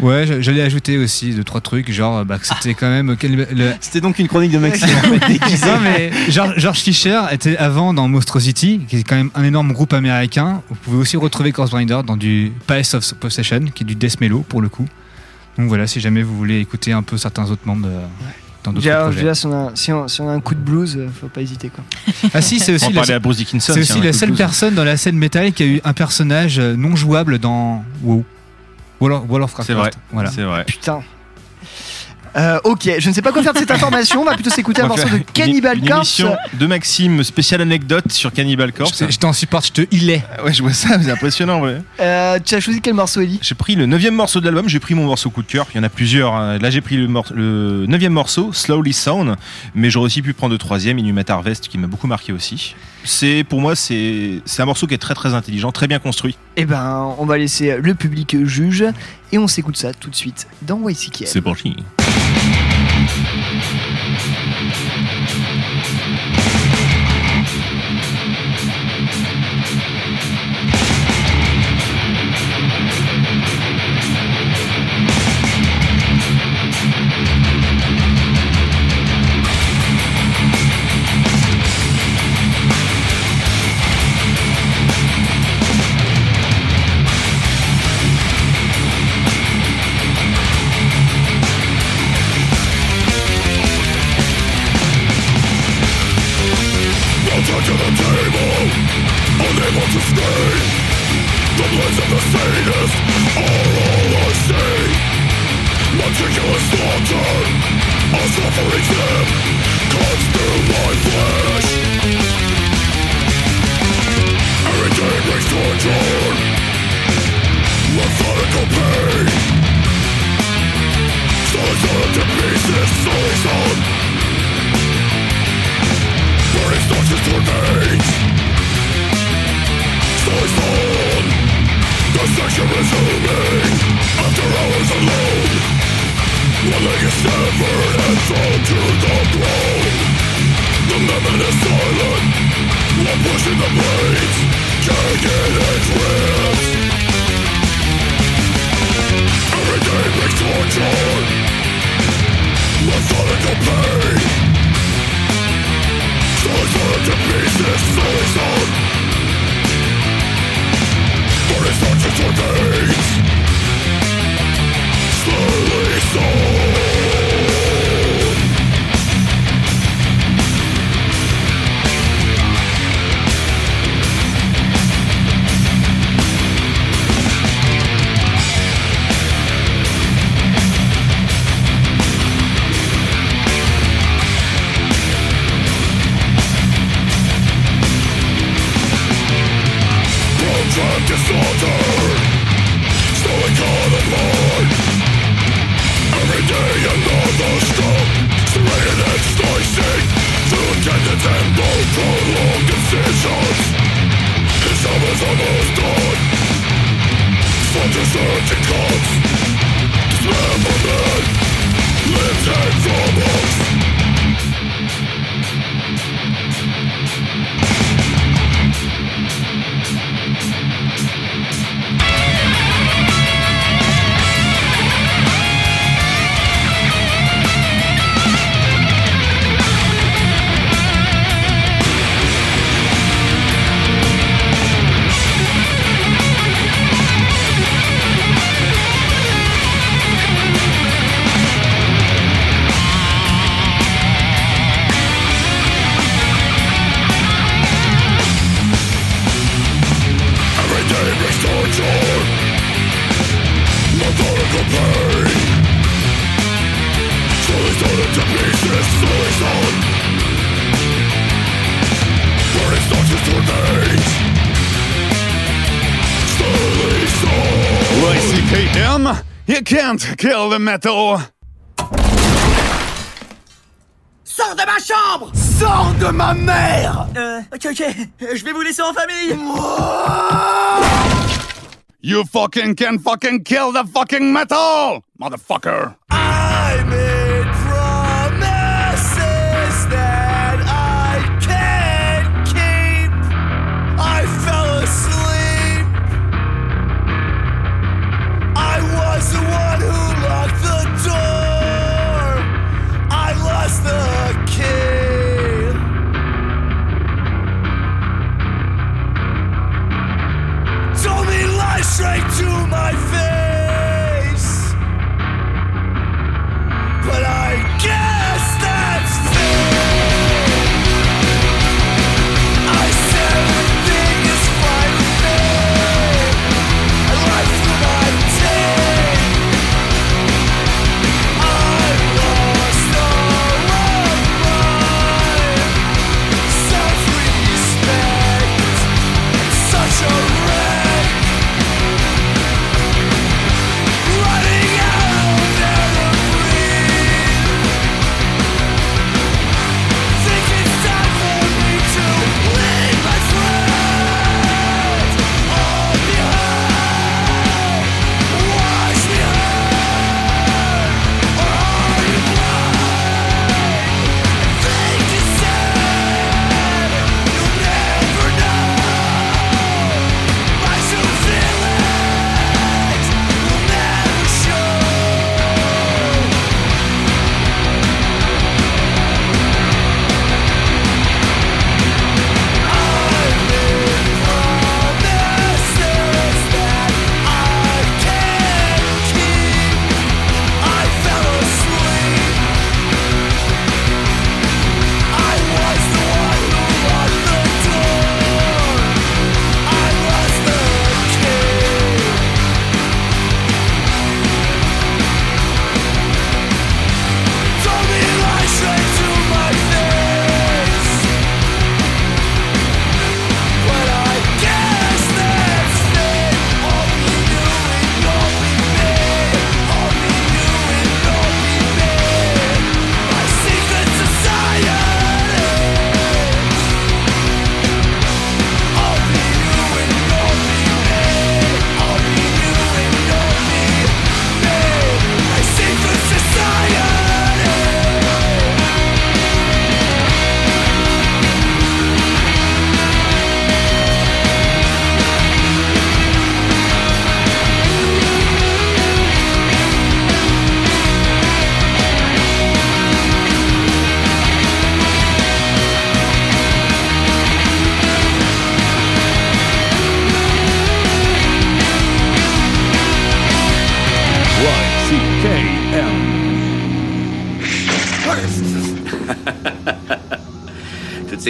Ouais, j'a- j'allais ajouter aussi deux trois trucs, genre bah, que c'était quand même quel- le- C'était donc une chronique de Maxime. en fait, déguisée. Non mais George, George Fisher était avant dans Monstrosity, qui est quand même un énorme groupe américain. Vous pouvez aussi retrouver Corpse Grinder dans du Palace of Possession, qui est du death mellow pour le coup. Donc voilà, si jamais vous voulez écouter un peu certains autres membres euh, dans d'autres Déjà, projets. déjà, si, on a, si, on, si on a un coup de blues, euh, faut pas hésiter quoi. Ah si, c'est On aussi va la, parler à Bruce Dickinson. aussi la de seule blues. personne dans la scène métal qui a eu un personnage euh, non jouable dans WoW. C'est vrai. Voilà. C'est vrai. Putain. Euh, ok, je ne sais pas quoi faire de cette information. On va plutôt s'écouter un morceau de Cannibal une, une Corpse. émission de Maxime spéciale anecdote sur Cannibal Corpse. Je, t'en supporte, je te hilais. Ah Ouais, je vois ça, c'est impressionnant, ouais. Euh, tu as choisi quel morceau, Ellie J'ai pris le neuvième morceau de l'album, j'ai pris mon morceau coup de cœur, il y en a plusieurs. hein. Là j'ai pris le, mor- le neuvième morceau, Slowly Sound, mais j'aurais aussi pu prendre le troisième, Inhumat Harvest, qui m'a beaucoup marqué aussi. C'est pour moi c'est un morceau qui est très très intelligent, très bien construit. Eh ben, on va laisser le public juge et on s'écoute ça tout de suite dans YCKM. C'est parti. Thank Sors de ma chambre! Sors de ma mère! Euh, ok, ok, je vais vous laisser en famille. You fucking can fucking kill the fucking metal, motherfucker.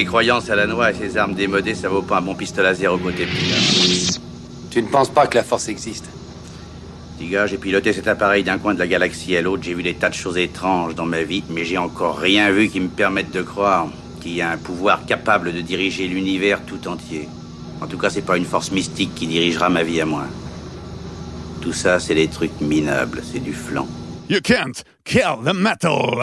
Ces croyances à la noix et ces armes démodées, ça vaut pas un bon pistolet à zéro côté petit Tu ne penses pas que la force existe? Petit gars, j'ai piloté cet appareil d'un coin de la galaxie à l'autre, j'ai vu des tas de choses étranges dans ma vie, mais j'ai encore rien vu qui me permette de croire qu'il y a un pouvoir capable de diriger l'univers tout entier. En tout cas, c'est pas une force mystique qui dirigera ma vie à moi. Tout ça, c'est des trucs minables, c'est du flan. You can't kill the metal.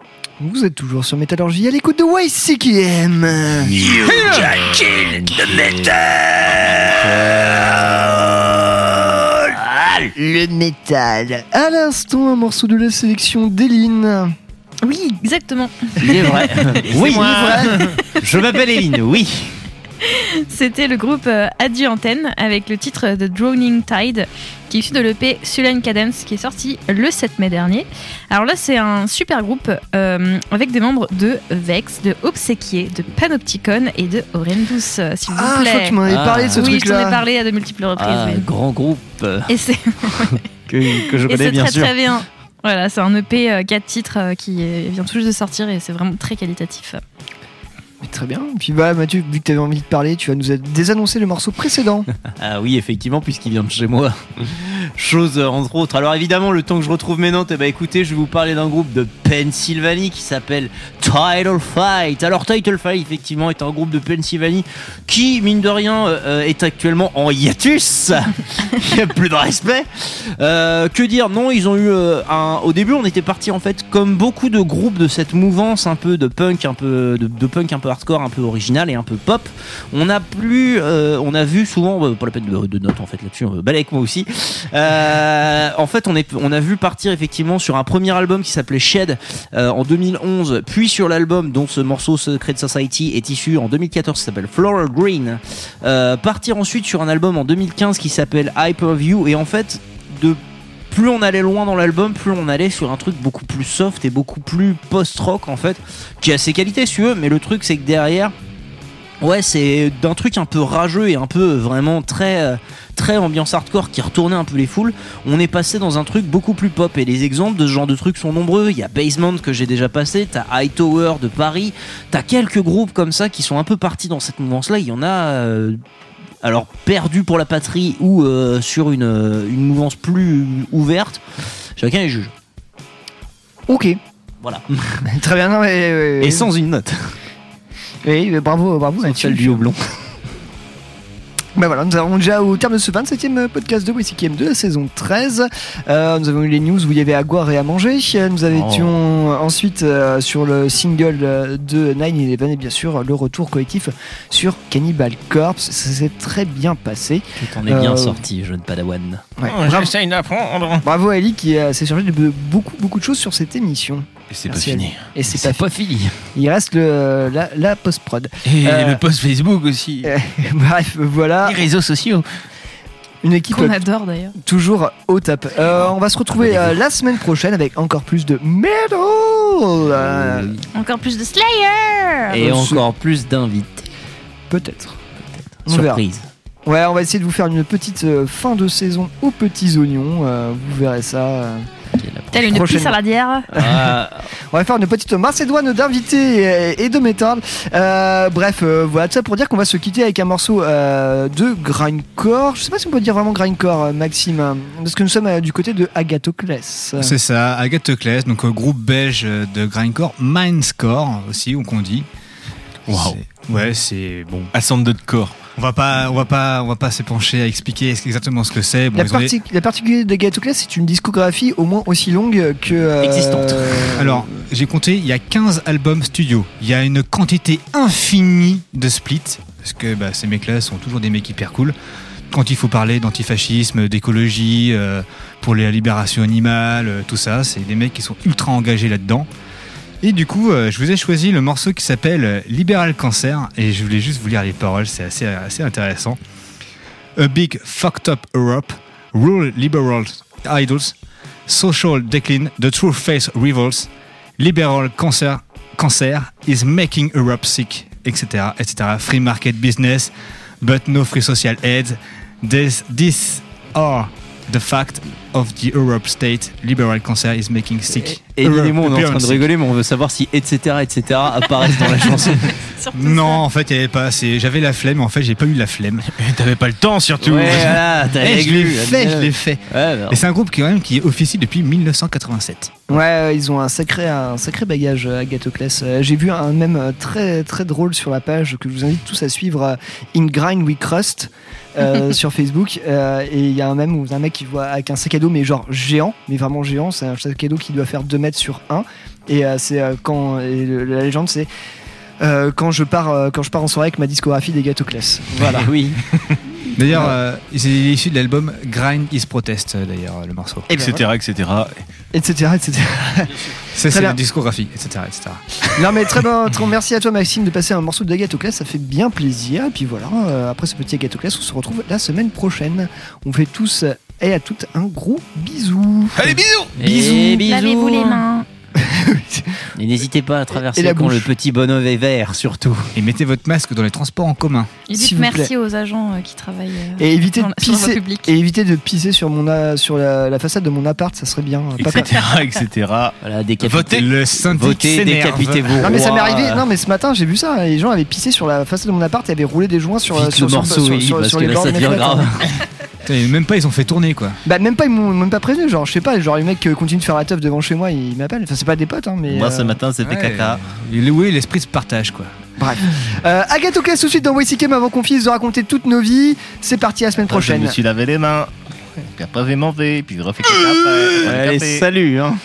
Vous êtes toujours sur Métallurgie à l'écoute de YCKM. You can kill the metal Le métal. À l'instant, un morceau de la sélection d'Eline. Oui, exactement. Il est vrai. oui, moi. Je m'appelle Eline, oui. C'était le groupe euh, Adieu Antenne avec le titre The Drowning Tide qui est issu de l'EP Sullen Cadence qui est sorti le 7 mai dernier. Alors là c'est un super groupe euh, avec des membres de Vex, de Obséquier, de Panopticon et de Horrendous euh, s'il vous Ah, je plaît. crois que tu m'en avais parlé de ce oui, je t'en truc-là. ai parlé à de multiples reprises. Ah, oui. grand groupe Et c'est que, que je et connais c'est bien très sûr. très bien. Voilà, c'est un EP 4 titres euh, qui est- vient tout juste de sortir et c'est vraiment très qualitatif. Très bien. Puis bah Mathieu, vu que tu avais envie de parler, tu vas nous désannoncer le morceau précédent. Ah oui, effectivement, puisqu'il vient de chez moi. Chose euh, entre autres. Alors évidemment, le temps que je retrouve mes notes, eh ben, écoutez, je vais vous parler d'un groupe de Pennsylvanie qui s'appelle Title Fight. Alors Title Fight, effectivement, est un groupe de Pennsylvanie qui, mine de rien, euh, euh, est actuellement en hiatus. Il n'y a plus de respect. Que dire? Non, ils ont eu un. Au début, on était parti en fait comme beaucoup de groupes de cette mouvance un peu de punk, un peu de punk un peu un peu original et un peu pop. On a plus, euh, on a vu souvent, euh, pas la peine de, notes en fait là-dessus, euh, balai avec moi aussi. En fait, on est, on a vu partir effectivement sur un premier album qui s'appelait Shed en 2011, puis sur l'album dont ce morceau Secret Society est issu en 2014, qui s'appelle Floral Green. Partir ensuite sur un album en 2015 qui s'appelle Hyperview et en fait de plus on allait loin dans l'album, plus on allait sur un truc beaucoup plus soft et beaucoup plus post-rock en fait, qui a ses qualités si tu veux, mais le truc c'est que derrière, ouais c'est d'un truc un peu rageux et un peu vraiment très euh, très ambiance hardcore qui retournait un peu les foules, on est passé dans un truc beaucoup plus pop et les exemples de ce genre de trucs sont nombreux, il y a Basement que j'ai déjà passé, t'as Hightower de Paris, t'as quelques groupes comme ça qui sont un peu partis dans cette mouvance là, il y en a euh, alors perdu pour la patrie ou euh, sur une, euh, une mouvance plus ouverte, chacun est juge. Ok. Voilà. Très bien. Non, mais, euh, Et sans une note. Oui, bravo, bravo. Mathieu. duo blond. Bah voilà, nous avons déjà au terme de ce 27e podcast de WCKM de la saison 13. Euh, nous avons eu les news où il y avait à boire et à manger. Nous étions ensuite euh, sur le single euh, de 9-11 et bien sûr le retour collectif sur Cannibal Corpse. Ça s'est très bien passé. Tout en est bien Euh, sorti, jeune padawan. Ouais, Oh, bravo, d'apprendre. bravo à Ali qui euh, s'est chargé de beaucoup beaucoup de choses sur cette émission. Et c'est pas fini. Et c'est pas, pas fini. Il reste le, la, la post-prod. Et Euh, le post Facebook aussi. euh, Bref, voilà. Les réseaux sociaux. Une équipe Qu'on adore d'ailleurs. toujours au top. Euh, on va se retrouver euh, la semaine prochaine avec encore plus de metal. Euh, Encore plus de Slayer Et encore plus d'invités. Peut-être. On verra. Surprise. Ouais, on va essayer de vous faire une petite euh, fin de saison aux petits oignons. euh, vous verrez ça. Euh. Telle une pisse saladière. Ah, On va faire une petite macédoine d'invités et, et de métal. Euh, bref, euh, voilà tout ça pour dire qu'on va se quitter avec un morceau euh, de grindcore. Je sais pas si on peut dire vraiment grindcore, euh, Maxime, parce que nous sommes euh, du côté de Agathoclès. C'est ça, Agathe Claes, donc euh, groupe belge de grindcore, Mindscore aussi, ou qu'on dit. Waouh. Ouais, c'est bon. Ascended Core. On va pas, on va pas, on va pas s'épancher à expliquer exactement ce que c'est. Bon, La, des- la particularité d'Agathoclès, c'est une discographie au moins aussi longue que. euh, Existante. Alors, j'ai compté, il y a 15 albums studio. Il y a une quantité infinie de splits, parce que bah, ces mecs-là sont toujours des mecs hyper cool. Quand il faut parler d'antifascisme, d'écologie, euh, pour la libération animale, euh, tout ça, c'est des mecs qui sont ultra engagés là-dedans. Et du coup, euh, je vous ai choisi le morceau qui s'appelle Libéral Cancer, et je voulais juste vous lire les paroles, c'est assez, assez intéressant. A big fucked up Europe, rule liberal idols, social decline, the true face revolts, liberal cancer, cancer is making Europe sick, etc., etc. Free market business, but no free social aid. This, these are the fact of the Europe state. Liberal cancer is making sick. Et et on est en train de rigoler, mais on veut savoir si etc. etc. apparaissent dans la chanson. Non, en fait, il y avait pas assez. J'avais la flemme, en fait, j'ai pas eu la flemme. T'avais pas le temps surtout. Ouais, voilà, t'as Eh, je l'ai fait, je l'ai fait. Ouais, bah, Et c'est un groupe qui, quand même, qui officie depuis 1987. Ouais, ils ont un sacré, un sacré bagage, euh, Agathoclès. Euh, J'ai vu un même euh, très, très drôle sur la page que je vous invite tous à suivre, In Grind We Crust, euh, sur Facebook. Euh, et il y a un même où un mec qui voit avec un sac à dos, mais genre géant, mais vraiment géant. C'est un sac à dos qui doit faire 2 mètres sur 1. Et euh, c'est quand. et le- la légende, c'est. quand je pars quand je pars en soirée avec ma discographie des Gathoclès. Voilà. oui. D'ailleurs, euh, c'est issu de l'album Grind is Protest, euh, d'ailleurs, le morceau. Et ben etc., etc. etc. etc. C'est la discographie, etc. etc. Non mais très bon, très bon. merci à toi Maxime de passer un morceau de Agathe Class, ça fait bien plaisir. Et puis voilà, euh, après ce petit Agathe Class, on se retrouve la semaine prochaine. On fait tous euh, et à toutes un gros bisou. Allez, bisous Bisous. Et bisous. Lavez-vous les mains. Et n'hésitez pas à traverser la quand le petit bonhomme est vert, surtout. Et mettez votre masque dans les transports en commun. Et dites merci plaît. aux agents euh, qui travaillent euh, Et évitez dans de la- sur pisser publique. et évitez de pisser sur mon a- sur la, la façade de mon appart, ça serait bien. Pas comme- Etc. etc. Voilà, décapitez. Votez. Le Votez, s'énerve. décapitez vos Non mais ça m'est arrivé. Non mais ce matin j'ai vu ça. Les gens avaient pissé sur la façade de mon appart et avaient roulé des joints sur Vite sur, le sur, morceau, sur, oui, sur- parce sur que les là, bords ça devient grave. Putain, Même pas, ils ont fait tourner quoi. Bah même pas ils m'ont même pas prévenu. Genre je sais pas. Genre les mecs euh, continuent de faire la teuf devant chez moi, ils m'appellent. Enfin c'est pas des potes hein, mais. Moi, euh, ce matin, c'était Ouais. caca. Le- Oui, l'esprit se partage quoi. Bref. Euh, Agathe Ocas tout de suite dans Waysikem avant qu'on finisse de raconter toutes nos vies. C'est parti la semaine Après, Je prochaine. me suis lavé les mains. Puis après, j'ai mangé. Puis j'ai refait caca après. Allez, Café. salut hein.